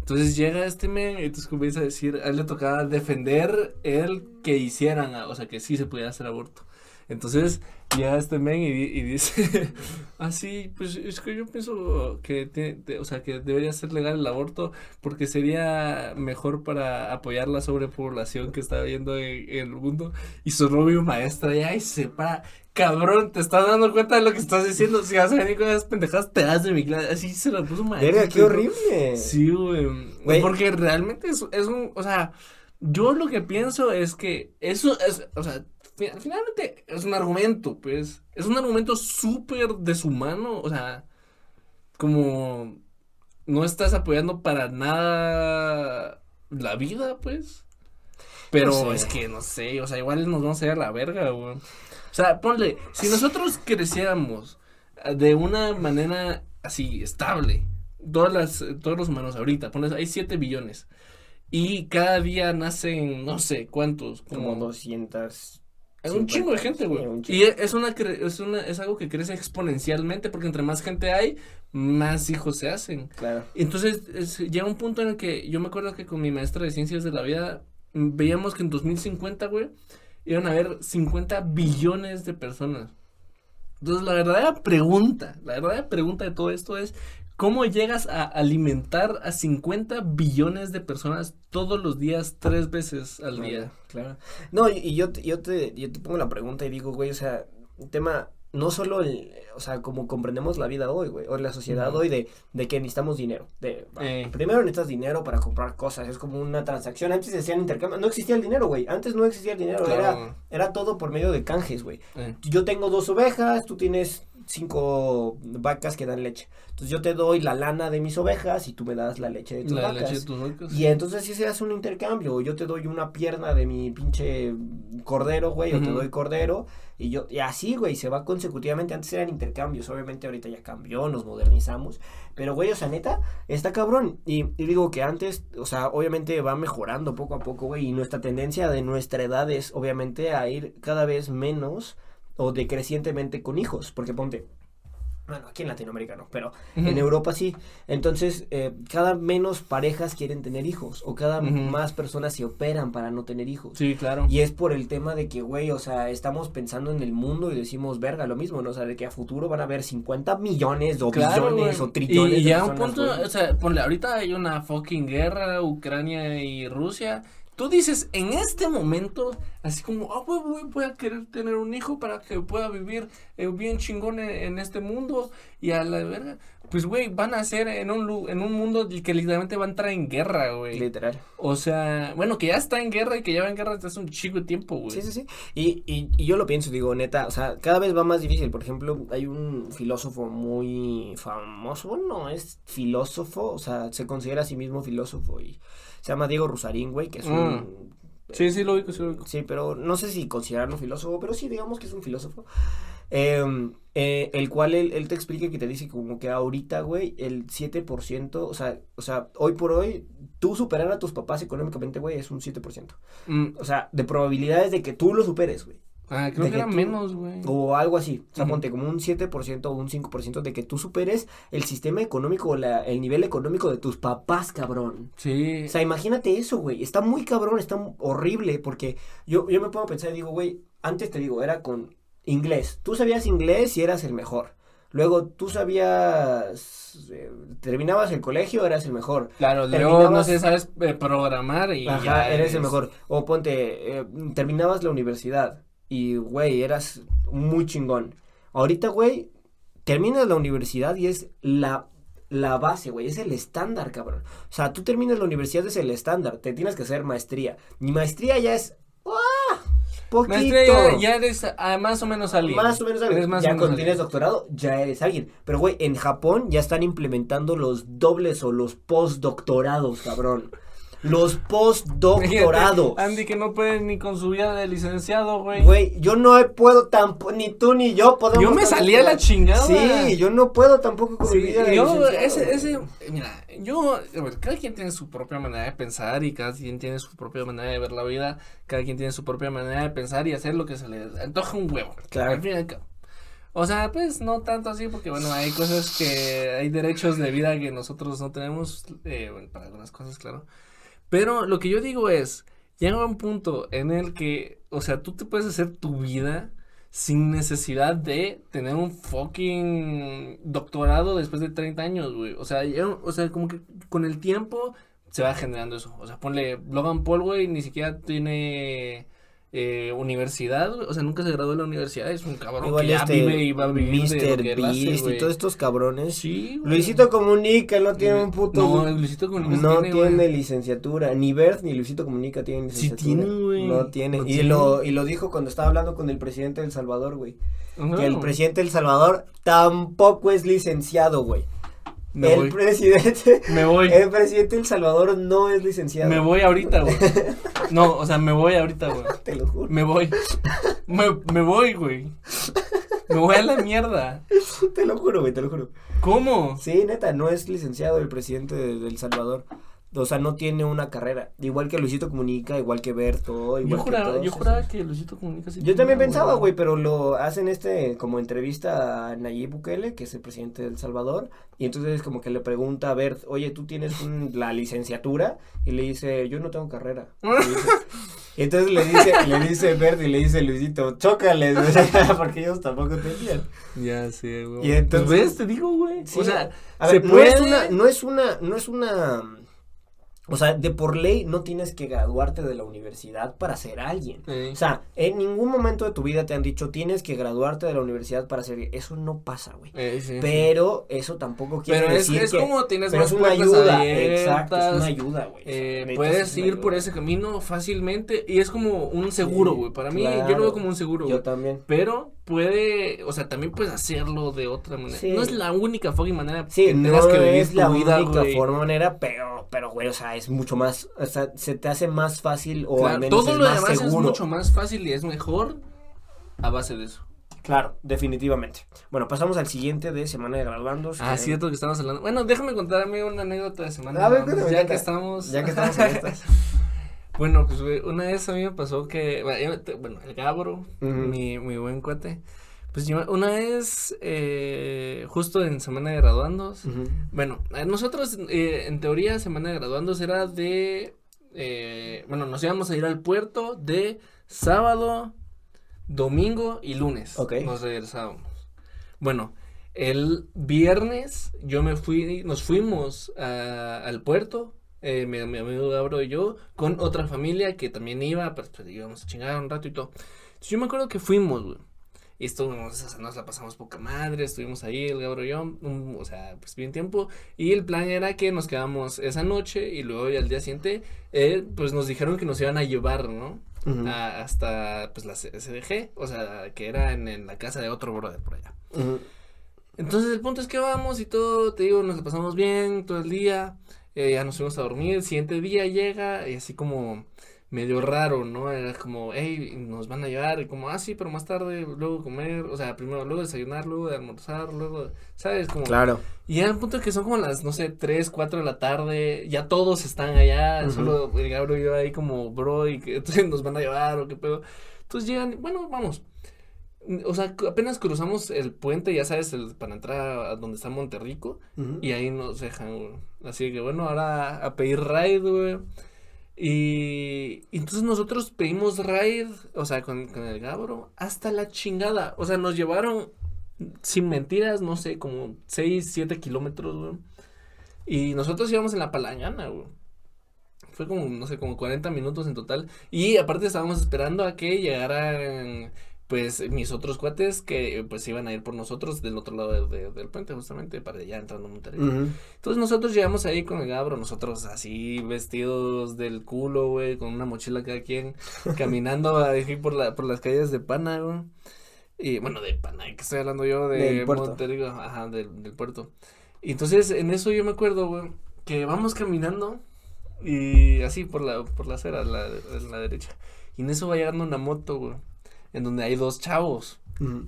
Entonces llega este men y entonces comienza a decir, a él le tocaba defender el que hicieran, o sea, que sí se pudiera hacer aborto. Entonces llega este men y, di- y dice, ah, sí, pues es que yo pienso que, o sea, que debería ser legal el aborto porque sería mejor para apoyar la sobrepoblación que está habiendo en, en el mundo. Y su novio maestra ya y se para, cabrón, te estás dando cuenta de lo que estás diciendo. Si vas a venir con esas pendejadas, te das de mi clase. Así se lo puso maestra. Verga, qué horrible. Sí, güey. Güey. Porque realmente es, es un, o sea, yo lo que pienso es que eso es, o sea, fi- finalmente es un argumento, pues, es un argumento súper deshumano, o sea, como no estás apoyando para nada la vida, pues. Pero No sé. es que no sé, o sea, igual nos vamos a ir a la verga, güey. O sea, ponle, si nosotros creciéramos eh, de una manera así, estable, todas las, todos los humanos ahorita, pones, hay 7 billones. Y cada día nacen, no sé cuántos, Como como, 200. Es un chingo de gente, güey. Y es una, cre- es una, es algo que crece exponencialmente porque entre más gente hay, más hijos se hacen. Claro. Entonces, es- llega un punto en el que yo me acuerdo que con mi maestra de ciencias de la vida mm, veíamos que en 2050, güey, iban a haber 50 billones de personas. Entonces, la verdadera pregunta, la verdadera pregunta de todo esto es, ¿cómo llegas a alimentar a 50 billones de personas todos los días, tres veces al día? Claro. No, y, y yo, te- yo, te, yo te pongo la pregunta y digo, güey, o sea, un tema, no solo el, o sea, como comprendemos la vida hoy, güey, o la sociedad hoy de, de que necesitamos dinero. De, Eh. Primero necesitas dinero para comprar cosas, es como una transacción. Antes decían intercambio, no existía el dinero, güey. Antes no existía el dinero, era, era todo por medio de canjes, güey. Eh, Yo tengo dos ovejas, tú tienes cinco vacas que dan leche. Entonces yo te doy la lana de mis ovejas y tú me das la leche de tus la vacas. leche de tus vacas. Y entonces sí se hace un intercambio. Yo te doy una pierna de mi pinche cordero, güey, o te doy cordero. Y yo, y así, güey, se va consecutivamente. Antes eran intercambios, obviamente ahorita ya cambió, nos modernizamos. Pero, güey, o sea, neta, está cabrón. Y, y digo que antes, o sea, obviamente va mejorando poco a poco, güey. Y nuestra tendencia de nuestra edad es, obviamente, a ir cada vez menos o decrecientemente con hijos. Porque ponte, Bueno, aquí en Latinoamérica no, pero en Europa sí. Entonces, eh, cada menos parejas quieren tener hijos o cada más personas se operan para no tener hijos. Sí, claro. Y es por el tema de que, güey, o sea, estamos pensando en el mundo y decimos, verga, lo mismo, ¿no? O sea, de que a futuro van a haber 50 millones o Claro, billones güey. o trillones Y de ya a un punto, güey. o sea, ponle, ahorita hay una fucking guerra, Ucrania y Rusia. Tú dices, en este momento, así como, ah, güey, güey, voy a querer tener un hijo para que pueda vivir eh, bien chingón en, en este mundo y a la verga. Pues, güey, van a ser en un, en un mundo que literalmente va a entrar en guerra, güey. Literal. O sea, bueno, que ya está en guerra y que ya va en guerra desde hace un chico de tiempo, güey. Sí, sí, sí. Y, y, y yo lo pienso, digo, neta, o sea, cada vez va más difícil. Por ejemplo, hay un filósofo muy famoso, no es filósofo, o sea, se considera a sí mismo filósofo y se llama Diego Rusarín, güey, que es un... Sí, sí, lo ubico, sí lo ubico. Sí, pero no sé si considerarlo filósofo, pero sí, digamos que es un filósofo. Eh, eh, el cual él, él te explica que te dice como que ahorita, güey, el 7%, o sea, o sea, hoy por hoy, tú superar a tus papás económicamente, güey, es un 7%. Mm, O sea, de probabilidades de que tú lo superes, güey. Ah, creo que era menos, güey. O algo así. O sea, ponte como un 7% o un 5% de que tú superes el sistema económico o la, el nivel económico de tus papás, cabrón. Sí. O sea, imagínate eso, güey. Está muy cabrón, está horrible. Porque yo, yo me pongo a pensar y digo, güey, antes te digo, era con inglés. Tú sabías inglés y eras el mejor. Luego tú sabías. eh, terminabas el colegio, eras el mejor. Claro, luego no sé, sabes eh, programar y Ajá, ya eres el mejor. O ponte, eh, terminabas la universidad y, güey, eras muy chingón. Ahorita, güey, terminas la universidad y es la, la base, güey, es el estándar, cabrón. O sea, tú terminas la universidad, es el estándar, te tienes que hacer maestría. Mi maestría ya es... ¡ah! Poquito. Maestría, ya, ya eres ah, más o menos alguien. Más o menos Eres alguien. más ya cuando tienes doctorado, ya eres alguien. Pero, güey, en Japón ya están implementando los dobles o los postdoctorados, cabrón. Los postdoctorados. Andy que no puede ni con su vida de licenciado, güey. Güey, yo no puedo tampoco, ni tú ni yo podemos. Yo me salí a la chingada. Sí, yo no puedo tampoco con mi vida de yo, licenciado, ese, ese, mira, yo, cada quien tiene su propia manera de pensar y cada quien tiene su propia manera de ver la vida, cada quien tiene su propia manera de pensar y hacer lo que se le antoja un huevo. Claro. Al fin y al cabo. O sea, pues no tanto así porque, bueno, hay cosas que, hay derechos de vida que nosotros no tenemos, eh, bueno, para algunas cosas, claro. Pero lo que yo digo es, llega un punto en el que, o sea, tú te puedes hacer tu vida sin necesidad de tener un fucking doctorado después de 30 años, güey. O sea, ya- o sea, como que con el tiempo se va generando eso. O sea, ponle Logan Paul, güey, ni siquiera tiene eh, universidad. O sea, nunca se graduó de la universidad. Es un cabrón Igual que ya este, vive y va a vivir de lo Mr. hace, Beast y todos estos cabrones. Sí, güey. Luisito Comunica, no tiene un puto. No, Luisito Comunica sí no tiene, tiene, licenciatura. Ni Bert ni Luisito Comunica tienen Sí licenciatura. tiene, güey. No tiene. No y, tiene. Lo, y lo dijo cuando estaba hablando con el presidente de El Salvador, güey. Que el presidente de El Salvador tampoco es licenciado, güey. Me el voy. presidente. Me voy. El presidente de El Salvador no es licenciado. Me voy ahorita, güey. No, o sea, me voy ahorita, güey. Te lo juro. Me voy. Me, me voy, güey. Me voy a la mierda. Te lo juro, güey, te lo juro. ¿Cómo? Sí, neta, no es licenciado el presidente de, de El Salvador. O sea, no tiene una carrera. Igual que Luisito Comunica, igual que Berto, igual Yo que juraba, todos yo esos. juraba que Luisito Comunica sí Yo también pensaba, güey, pero lo hacen este como entrevista a Nayib Bukele, que es el presidente de El Salvador, y entonces como que le pregunta a Bert, oye, ¿tú tienes un- la licenciatura? Y le dice, yo no tengo carrera. Y entonces le dice, le dice Bert y le dice Luisito, chócales, porque ellos tampoco tenían. Ya sé, güey. Y entonces- ves, te digo, güey. Sí, o sea, a se ver, no puede. es una, no es una, no es una, o sea, de por ley no tienes que graduarte de la universidad para ser alguien. Sí. O sea, en ningún momento de tu vida te han dicho tienes que graduarte de la universidad para ser eso no pasa, güey. Eh, sí, sí. Pero eso tampoco quiere Pero es, decir es que como tienes pero más es una ayuda, abiertas, exacto, es una ayuda, güey. eh, puedes es ir por ese camino fácilmente y es como un seguro, güey. Para mí, yo lo veo como un seguro, Yo güey. también. Pero puede, o sea, también puedes hacerlo de otra manera. Sí. No es la única fucking manera Sí, que no tengas que vivir es la vida, única forma manera, pero, pero, güey, o sea, es mucho más, o sea, se te hace más fácil o Claro, al menos todo es lo más demás es mucho más fácil y es mejor a base de eso. Claro, definitivamente. Bueno, pasamos al siguiente de semana de graduandos. Ah, que- cierto que estamos hablando. Bueno, déjame contarme una anécdota de semana. De cuéntame, ya que estamos. Ya que estamos en estas. Bueno, pues una vez a mí me pasó que, bueno, el Gabro, mi, mi buen cuate, Pues yo una vez, eh, justo en semana de graduandos, bueno, nosotros eh, en teoría semana de graduandos era de, eh, bueno, nos íbamos a ir al puerto de sábado, domingo y lunes. Ok. Nos regresábamos. Bueno, el viernes yo me fui, nos fuimos a- al puerto, eh, mi, mi amigo Gabro y yo, con otra familia que también iba, pues, pues, íbamos a chingar un rato y todo. Entonces, yo me acuerdo que fuimos, güey. Y estuvimos, o sea, nos la pasamos poca madre, estuvimos ahí, el Gabro y yo, o sea, pues bien tiempo. Y el plan era que nos quedamos esa noche y luego ya al día siguiente, eh, pues nos dijeron que nos iban a llevar, ¿no? A- hasta, pues la C- SDG, o sea, que era en, en la casa de otro brother por allá. Entonces el punto es que vamos y todo, te digo, nos la pasamos bien todo el día, eh, ya nos fuimos a dormir, el siguiente día llega y así como medio raro, ¿no? Era como, hey, nos van a llevar, y como, ah, sí, pero más tarde, luego comer, o sea, primero luego desayunar, luego de almorzar, luego, ¿sabes? Como, Claro. y ya al punto que son como las, no sé, 3, 4 de la tarde, ya todos están allá, solo el Gabro y yo ahí como, bro, y que entonces nos van a llevar o qué pedo. Entonces llegan, bueno, vamos. O sea, apenas cruzamos el puente, ya sabes, el, para entrar a donde está Monterrico, Ujú. y ahí nos dejan, güey. Así que bueno, ahora a pedir ride, güey. Y, entonces nosotros pedimos ride, o sea, con, con el Gabro, hasta la chingada. O sea, nos llevaron, sin mentiras, no sé, como 6, 7 kilómetros, güey. Y nosotros íbamos en la palangana, güey. Fue como, no sé, como 40 minutos en total. Y aparte estábamos esperando a que llegaran, pues, mis otros cuates que, pues, iban a ir por nosotros del otro lado de- de- del puente, justamente, para allá entrando a Monterrey. Entonces nosotros llegamos ahí con el Gabro, nosotros así vestidos del culo, güey, con una mochila cada quien, caminando ahí por la, por las calles de Pana, güey. Y bueno, de Pana, ¿qué estoy hablando yo? De Del. Monterrey, ajá, del, del puerto. Y entonces en eso yo me acuerdo, güey, que vamos caminando y así por la, por la acera, la, la derecha. Y en eso va llegando una moto, güey, en donde hay dos chavos.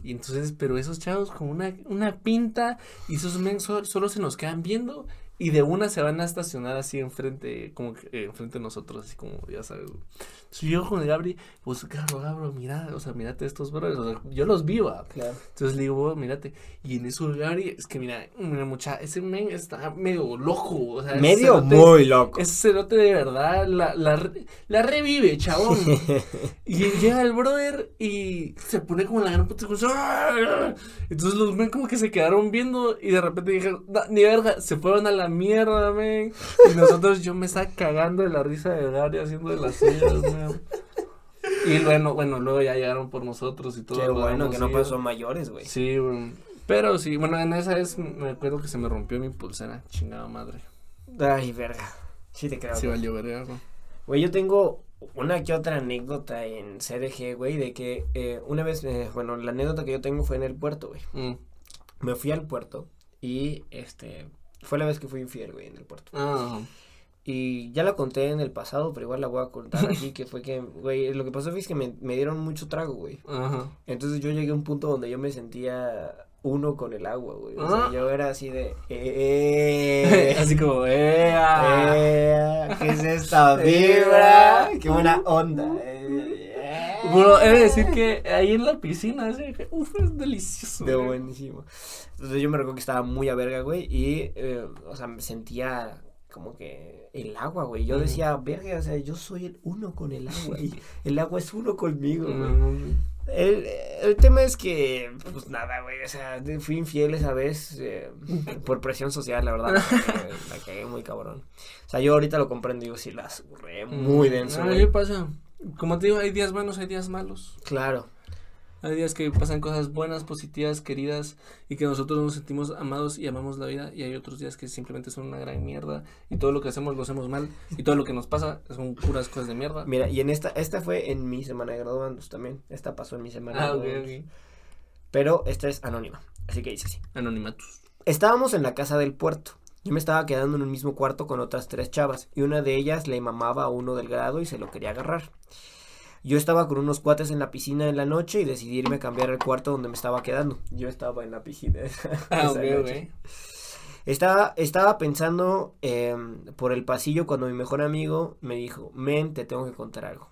Y entonces, pero esos chavos con una, una pinta y esos men so- solo se nos quedan viendo y de una se van a estacionar así enfrente, como que eh, enfrente de nosotros, así como, ya sabes. güey. Entonces yo con el Gabri, pues, Gabro, Gabro, mira, o sea, mírate estos brothers, o sea, yo los vi, va. Claro. Entonces le digo, "Bro, mírate, y en eso el Gabri, es que mira, mira, mucha, ese men está medio loco, o sea, ese Medio cerote- muy loco. ese cerote de verdad la, la, la revive, chabón. y llega el brother y se pone como en la gran puta. como, "Ah". Entonces los ven como que se quedaron viendo y de repente dijeron, "No, ni verga, se fueron a la mierda, men. Y nosotros, yo me estaba cagando de la risa de Gary haciendo de las suyas, men. Y bueno, bueno, luego ya llegaron por nosotros y todo. Qué bueno que no pasó mayores, güey. Sí, güey. Pero sí, bueno, en esa vez me acuerdo que se me rompió mi pulsera, chingada madre. Ay, verga. Sí te creo. Sí güey. valió verga, güey. Güey, yo tengo una que otra anécdota en CDG, güey, de que eh, una vez, eh, bueno, la anécdota que yo tengo fue en el puerto, güey. Mm. Me fui al puerto y, este, fue la vez que fui infiel, güey, en el puerto. Ah, Y ya la conté en el pasado, pero igual la voy a contar aquí, que fue que, güey, lo que pasó fue que me, me dieron mucho trago, güey. ajá. Entonces yo llegué a un punto donde yo me sentía uno con el agua, güey. O sea, Ah. yo era así de, eh, Así como, eh, eh, ¿qué es esta vibra? Qué buena onda. eh, Bro, he de decir que ahí en la piscina, que, uf, es delicioso. De buenísimo. Entonces yo me recuerdo que estaba muy a verga, güey, y, eh, o sea, me sentía como que el agua, güey. Yo decía, verga, o sea, yo soy el uno con el agua, y el agua es uno conmigo, güey. Mm, El, el tema es que, pues nada, güey, o sea, fui infiel esa vez eh, por presión social, la verdad, la cagué, la cagué muy cabrón. O sea, yo ahorita lo comprendo y digo, sí, la surré muy denso, Ah. ¿qué pasa? Como te digo, hay días buenos, hay días malos. Claro, Hay días que pasan cosas buenas, positivas, queridas y que nosotros nos sentimos amados y amamos la vida y hay otros días que simplemente son una gran mierda y todo lo que hacemos lo hacemos mal y todo lo que nos pasa son puras cosas de mierda. mira, y en esta, esta fue en mi semana de graduandos también, esta pasó en mi semana Ah, de ok, ok. Pero esta es anónima, así que dice así. Anonimatus. Estábamos en la casa del puerto. Yo me estaba quedando en un mismo cuarto con otras tres chavas y una de ellas le mamaba a uno del grado y se lo quería agarrar. Yo estaba con unos cuates en la piscina en la noche y decidí irme a cambiar el cuarto donde me estaba quedando. Yo estaba en la piscina. Ah, esa noche. Estaba, estaba pensando em, por el pasillo cuando mi mejor amigo me dijo, men, te tengo que contar algo.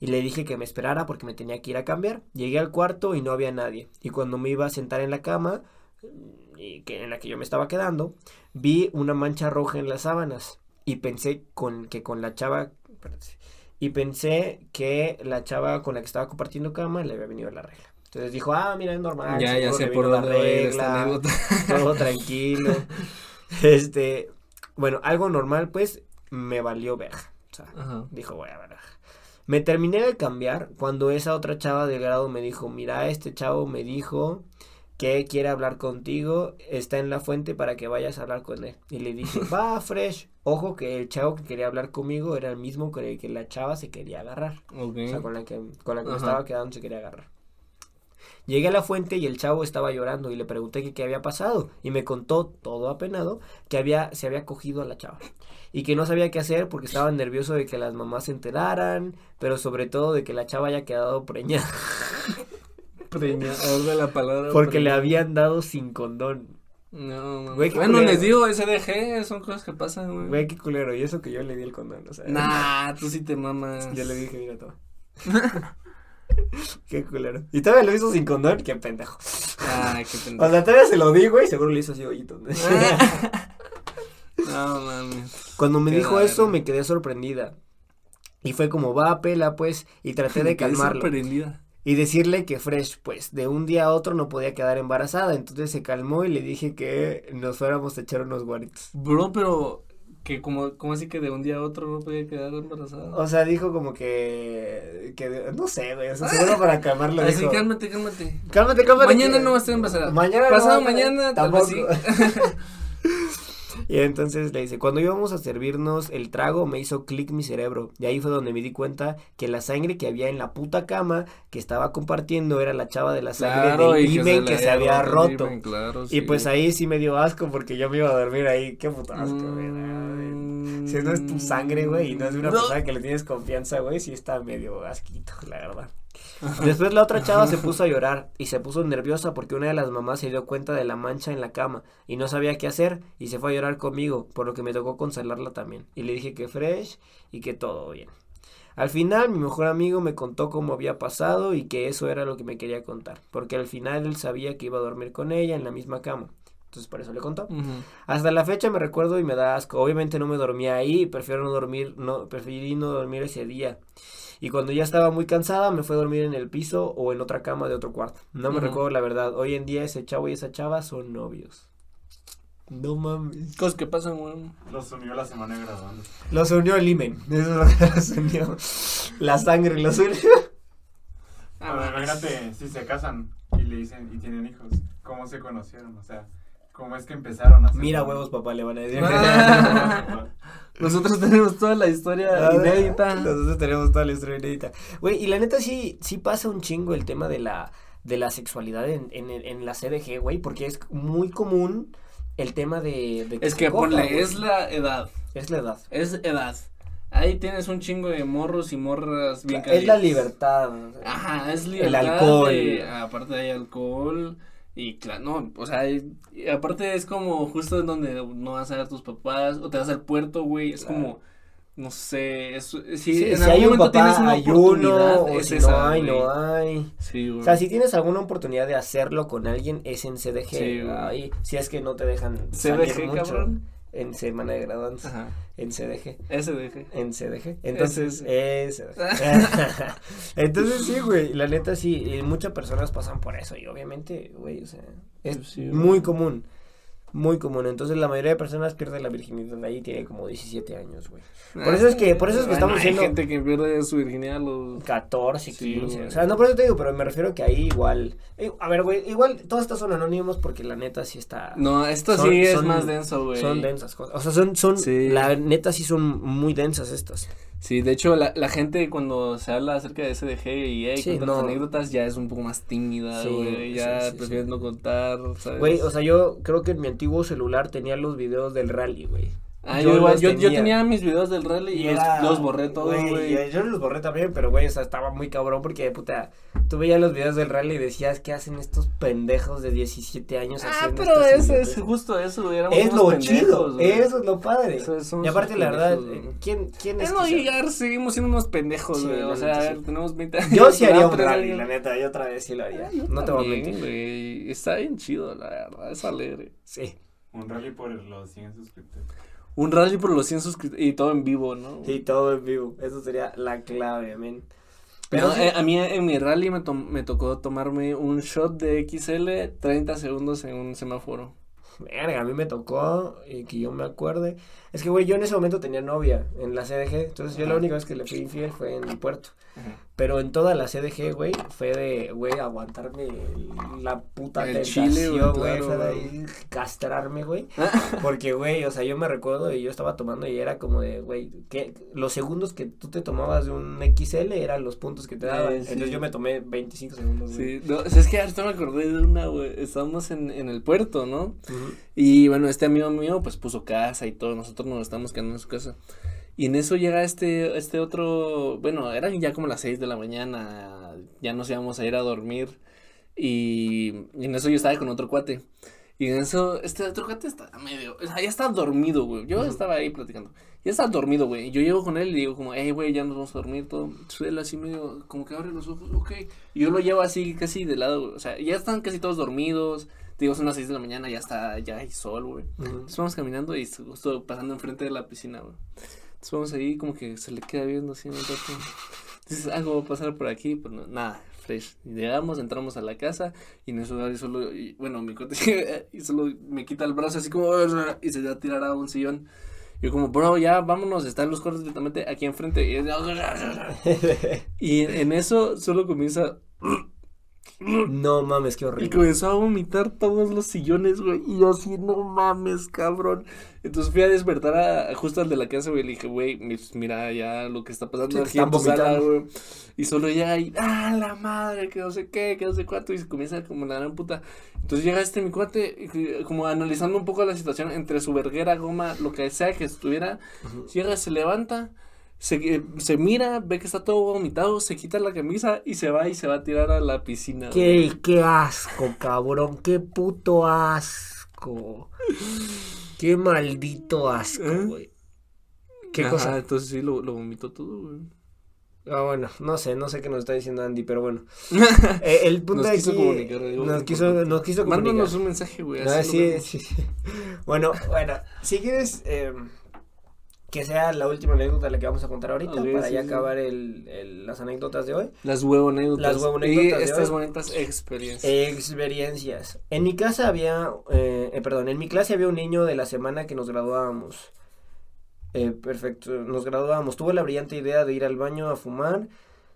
y le dije que me esperara porque me tenía que ir a cambiar. Llegué al cuarto y no había nadie. Y cuando me iba a sentar en la cama, que, en la que yo me estaba quedando, vi una mancha roja en las sábanas y pensé con, que con la chava... y pensé que la chava con la que estaba compartiendo cama le había venido la regla. Entonces dijo, ah, mira, es normal. ya, ya sé por dónde va esta regla, todo tranquilo. Este, bueno, algo normal, pues, me valió verga. O sea, Ajá. dijo, voy a ver. Me terminé de cambiar cuando esa otra chava de grado me dijo, mira, este chavo me dijo que quiere hablar contigo, está en la fuente para que vayas a hablar con él. Y le dije, va, fresh. Ojo que el chavo que quería hablar conmigo era el mismo con el que la chava se quería agarrar. O sea, con la que, con la que me estaba quedando se quería agarrar. Llegué a la fuente y el chavo estaba llorando y le pregunté que qué había pasado y me contó todo apenado que había se había cogido a la chava y que no sabía qué hacer porque estaba nervioso de que las mamás se enteraran, pero sobre todo de que la chava haya quedado preñada Preñador de la palabra. porque le habían dado sin condón. No. Güey, bueno, culero. les digo, SDG son cosas que pasan, güey. Güey, qué culero, y eso que yo le di el condón, o sea. Nah, tú sí te mamas. Yo le dije, mira, toma. qué culero. Y todavía lo hizo sin condón, qué pendejo. Ay, qué O pendejo. sea, todavía se lo di, güey, seguro le hizo así hoyito. No mames. Cuando me Qué dijo eso, me quedé sorprendida. Y fue como, va, pela, pues, y traté de Me calmarlo. sorprendida. Y decirle que Fresh, pues, de un día a otro no podía quedar embarazada. Entonces se calmó y le dije que nos fuéramos a echar unos guaritos. Bro, pero que como, como así que de un día a otro no podía quedar embarazada. O sea, dijo como que, que no sé, güey, o sea, seguro para calmarlo Así, dijo. cálmate, cálmate. Cálmate, cálmate. Mañana que- no va a estar embarazada. Mañana Pasado mañana, tal vez tampoco. sí. Y entonces le dice, cuando íbamos a servirnos el trago me hizo clic mi cerebro. Y ahí fue donde me di cuenta que la sangre que había en la puta cama que estaba compartiendo era la chava de la sangre Claro, del y imen se que se había roto. himen, claro, Y pues ahí sí me dio asco porque yo me iba a dormir ahí. Qué puto asco. Mm. Si no es tu sangre, güey, y no es de una No. persona que le tienes confianza, güey, sí está medio asquito, la verdad. Después la otra chava se puso a llorar y se puso nerviosa porque una de las mamás se dio cuenta de la mancha en la cama y no sabía qué hacer y se fue a llorar conmigo, por lo que me tocó consolarla también. Y le dije que fresh y que todo bien. Al final mi mejor amigo me contó cómo había pasado y que eso era lo que me quería contar, porque al final él sabía que iba a dormir con ella en la misma cama. Entonces por eso le contó. Hasta la fecha me recuerdo y me da asco. Obviamente no me dormía ahí, prefiero no dormir, no, preferí no dormir ese día. Y cuando ya estaba muy cansada, me fue a dormir en el piso o en otra cama de otro cuarto. No me recuerdo la verdad. Hoy en día ese chavo y esa chava son novios. No mames. Cosas que pasan, güey. Los unió la semana de graduando. Los unió el imen. Eso es lo que los unió. La sangre los unió. Ah, mames. imagínate si se casan y le dicen y tienen hijos, ¿cómo se conocieron? O sea, ¿cómo es que empezaron a hacer Mira huevos, papá, le van a decir. Nosotros tenemos toda la historia inédita. Nosotros tenemos toda la historia inédita. Güey, y la neta sí, sí pasa un chingo el tema de la, de la sexualidad en, en, en la CDG, güey, porque es muy común el tema de, de Es se que coja, ponle, güey. es la edad. Es la edad. Es edad. Ahí tienes un chingo de morros y morras bien es la libertad. Ajá, es libertad. alcohol. de- aparte hay alcohol. Y claro, no, o sea, y- aparte es como justo en donde no vas a ver a tus papás o te vas al puerto, güey. Es Claro. como, no sé, es, si, Sí, en si algún hay un momento tienes papá, una hay uno, oportunidad, o es si esa, no hay, güey. no hay. Sí, güey. O sea, si tienes alguna oportunidad de hacerlo con alguien, es en CDG. Sí, güey. ahí, si es que no te dejan salir CDG, mucho cabrón. En semana de graduantes, Ajá, en CDG. SDG. En CDG. Entonces, Ese, ese. Entonces, sí, güey. La neta, sí. y muchas personas pasan por eso. Y obviamente, güey, o sea, es Pues sí, muy común. Muy común. Entonces, la mayoría de personas pierde la virginidad ahí. Tiene como 17 años, güey. Por eso es que- por eso es que estamos no, diciendo- Hay gente que pierde su virginidad a los. 14, Sí, 15. güey. o sea, no por eso te digo, pero me refiero que ahí igual. eh, a ver, güey, igual todos estos son anónimos porque la neta sí está. No, esto Son- sí es son- más denso, güey. Son densas cosas. O sea, son, son, Sí. la neta sí son muy densas estas. Sí, de hecho, la, la gente cuando se habla acerca de SDG y hey, Sí, no. anécdotas ya es un poco más tímida, Sí, güey. Ya sí, prefieres sí. no contar, ¿sabes? Güey, o sea, yo creo que en mi antiguo celular tenía los videos del rally, güey. Ah, Yo yo, igual, tenía. mis videos del rally y, los- era- los, borré todos, güey. Yo, los borré también, pero güey, o sea, estaba muy cabrón porque, puta, tú veías los videos del rally y decías, ¿qué hacen estos pendejos de 17 años Ah, haciendo pero eso es justo eso, güey. Es lo pendejos, chido, güey. eso es lo padre. Eso es- somos y aparte, la verdad, güey. ¿quién, quién es? Es no llegar, seguimos siendo unos pendejos, güey. o sea, a ver, tenemos 20 años. Yo sí haría un rally, la neta, yo otra vez sí lo haría. Ah, yo no te voy a mentir. güey. Está bien chido, la verdad. Es alegre. Sí, Un rally por los 100 suscriptores. Un rally por los 100 suscriptores y todo en vivo, ¿no? sí, todo en vivo. Eso sería la clave, men. Pero sí, eh, a mí en mi rally me, tom- me tocó tomarme un shot de XL 30 segundos en un semáforo. Verga, a mí me tocó y que yo me acuerde. Es que, güey, yo en ese momento tenía novia en la CDG. Entonces, yo la única vez que le fui infiel fue en el puerto. Pero en toda la CDG, güey, fue de, güey, aguantarme la puta El tentación, güey, fue de ahí castrarme, güey. Porque, güey, o sea, yo me recuerdo y yo estaba tomando y era como de, güey, que los segundos que tú te tomabas de un XL eran los puntos que te daban. Eh, sí. Entonces, yo me tomé 25 segundos, güey. Sí, no, es que ahorita me acordé de una, güey. Estábamos en, en el puerto, ¿no? Ujú. Y bueno, este amigo mío, pues puso casa y todo. Nosotros nos estamos quedando en su casa. Y en eso llega este, este otro, bueno, eran ya como las 6 de la mañana, ya nos íbamos a ir a dormir. Y, y en eso yo estaba con otro cuate. Y en eso, este otro cuate está medio, o sea, ya está dormido, güey. Yo Ujú. estaba ahí platicando. Ya está dormido, güey. Y yo llego con él y digo como, hey, güey, ya nos vamos a dormir todo. Él así medio, como que abre los ojos, ok. Y yo lo llevo así casi de lado, güey. O sea, ya están casi todos dormidos. Digo, son las 6 de la mañana, ya está, ya hay sol, güey. Ujú. Entonces vamos caminando y justo pasando enfrente de la piscina, güey. Entonces vamos ahí como que se le queda viendo así un rato. Dices, algo va a pasar por aquí, pero no, nada, fresh. Llegamos, entramos a la casa y en eso Dari solo, y, bueno, mi cote y solo me quita el brazo así como y se va a tirar a un sillón. Yo como, bro, ya vámonos, están los cuartos directamente aquí enfrente. Y, en eso solo comienza No mames, qué y horrible. comenzó a vomitar todos los sillones, güey. Y yo así, no mames, cabrón. Entonces fui a despertar a, justo al de la casa, güey. Le dije, güey, mi- mira ya lo que está pasando Sí, aquí en tu sala, vomitando. güey. Y solo llega ahí, ah, la madre, que no sé qué, que no sé cuánto. Y se comienza como la gran puta. Entonces llega este mi cuate, y como analizando un poco la situación entre su verguera, goma, lo que sea que estuviera. Llega, se levanta. Se, eh, se mira, ve que está todo vomitado, se quita la camisa y se va y se va a tirar a la piscina. güey. Qué, qué asco, cabrón. Qué puto asco. Qué maldito asco, ¿Eh? güey. ¿Qué Ajá, cosa? Entonces sí, lo, lo vomitó todo, güey. Ah, bueno, no sé, no sé qué nos está diciendo Andy, pero bueno. Eh, el punto Nos de quiso aquí- comunicar, digo, nos quiso, nos quiso comunicar. Mándanos un mensaje, güey. Ah, así lo sí, vemos. sí, sí. Bueno, bueno, si quieres eh, que sea la última anécdota la que vamos a contar ahorita para sí, ya sí. acabar el, el- las anécdotas de hoy. Las huevonédotas. Las huevonédotas Y de estas hoy. bonitas experiencias. Experiencias. En mi casa había, eh, eh, perdón, en mi clase había un niño de la semana que nos graduábamos. Eh, perfecto, nos graduábamos. Tuvo la brillante idea de ir al baño a fumar.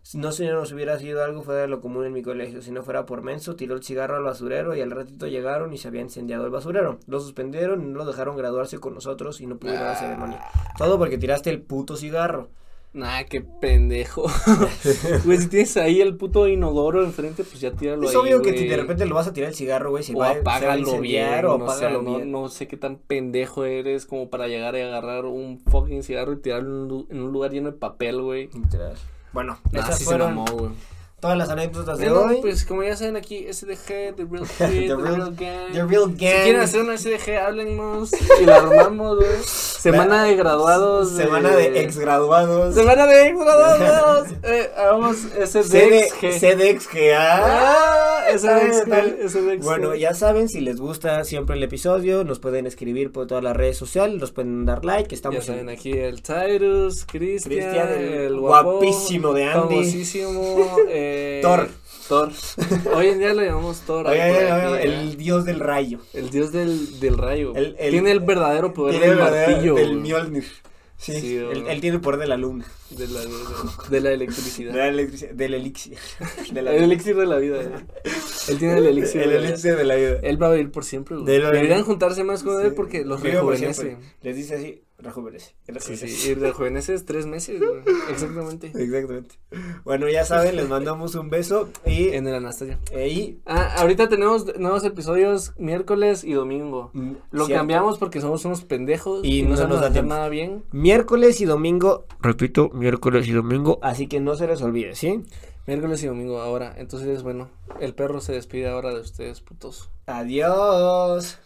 Si no se nos hubiera sido algo fuera de lo común en mi colegio, si no fuera por menso, tiró el cigarro al basurero y al ratito llegaron y se había incendiado el basurero. Lo suspendieron y no lo dejaron graduarse con nosotros y no pudo ir a la ceremonia. Todo porque tiraste el puto cigarro. Nah, qué pendejo. Güey, si tienes ahí el puto inodoro enfrente, pues ya tíralo Es ahí, obvio que si de repente lo vas a tirar el cigarro, güey, se o va, se va a apágalo bien, o no, sé, apágalo no, bien. no sé qué tan pendejo eres como para llegar y agarrar un fucking cigarro y tirarlo en un, lu- en un lugar lleno de papel, güey. Literal. Bueno, sí fueron se mamó, todas las anécdotas de Bueno, hoy. pues como ya saben aquí, SDG, The Real Shit, The The, Real- Gang. The Real Si quieren Gang. hacer una SDG, háblennos y la armamos, güey. Semana de graduados. Semana de exgraduados. Semana de exgraduados. eh, hagamos SDXG. CDXGA. Ah, Bien. SDXG. Bueno, ya saben, si les gusta siempre el episodio, nos pueden escribir por todas las redes sociales, nos pueden dar like, Ya estamos saben, en... aquí el Tyrus, Cristian, Cristian, el el, guapo, guapísimo de Andy. famosísimo, eh, Thor. Thor. Hoy en día lo llamamos Thor. Oye, oye, oye, ¿eh? el dios del rayo. El dios del, del rayo. El- el- tiene el verdadero poder Tiene del el verdadero- martillo. del güey, Mjolnir. Sí, Sí, él, tiene el poder de la luna, de, la, de, de la de electricidad. la electricidad, del elixir. De la El elixir de la vida. güey. Él tiene el elixir. El de la vida. elixir de la vida. Él va a vivir por siempre, güey. Deberían juntarse más con él porque los rejuvenece. Les dice así, rejuvenece. Sí, rejuvenece. sí, y rejuveneces tres meses, güey. Exactamente. Exactamente. Bueno, ya saben, les mandamos un beso y, En el Anastasia. y Ah, ahorita tenemos nuevos episodios miércoles y domingo. mm, Lo cierto, cambiamos porque somos unos pendejos Y y, no no se nos sabemos da hacer tiempo. nada bien. miércoles y domingo, repito, miércoles y domingo, así que no se les olvide, ¿sí? Miércoles y domingo ahora. Entonces, bueno, el perro se despide ahora de ustedes, putos. Adiós.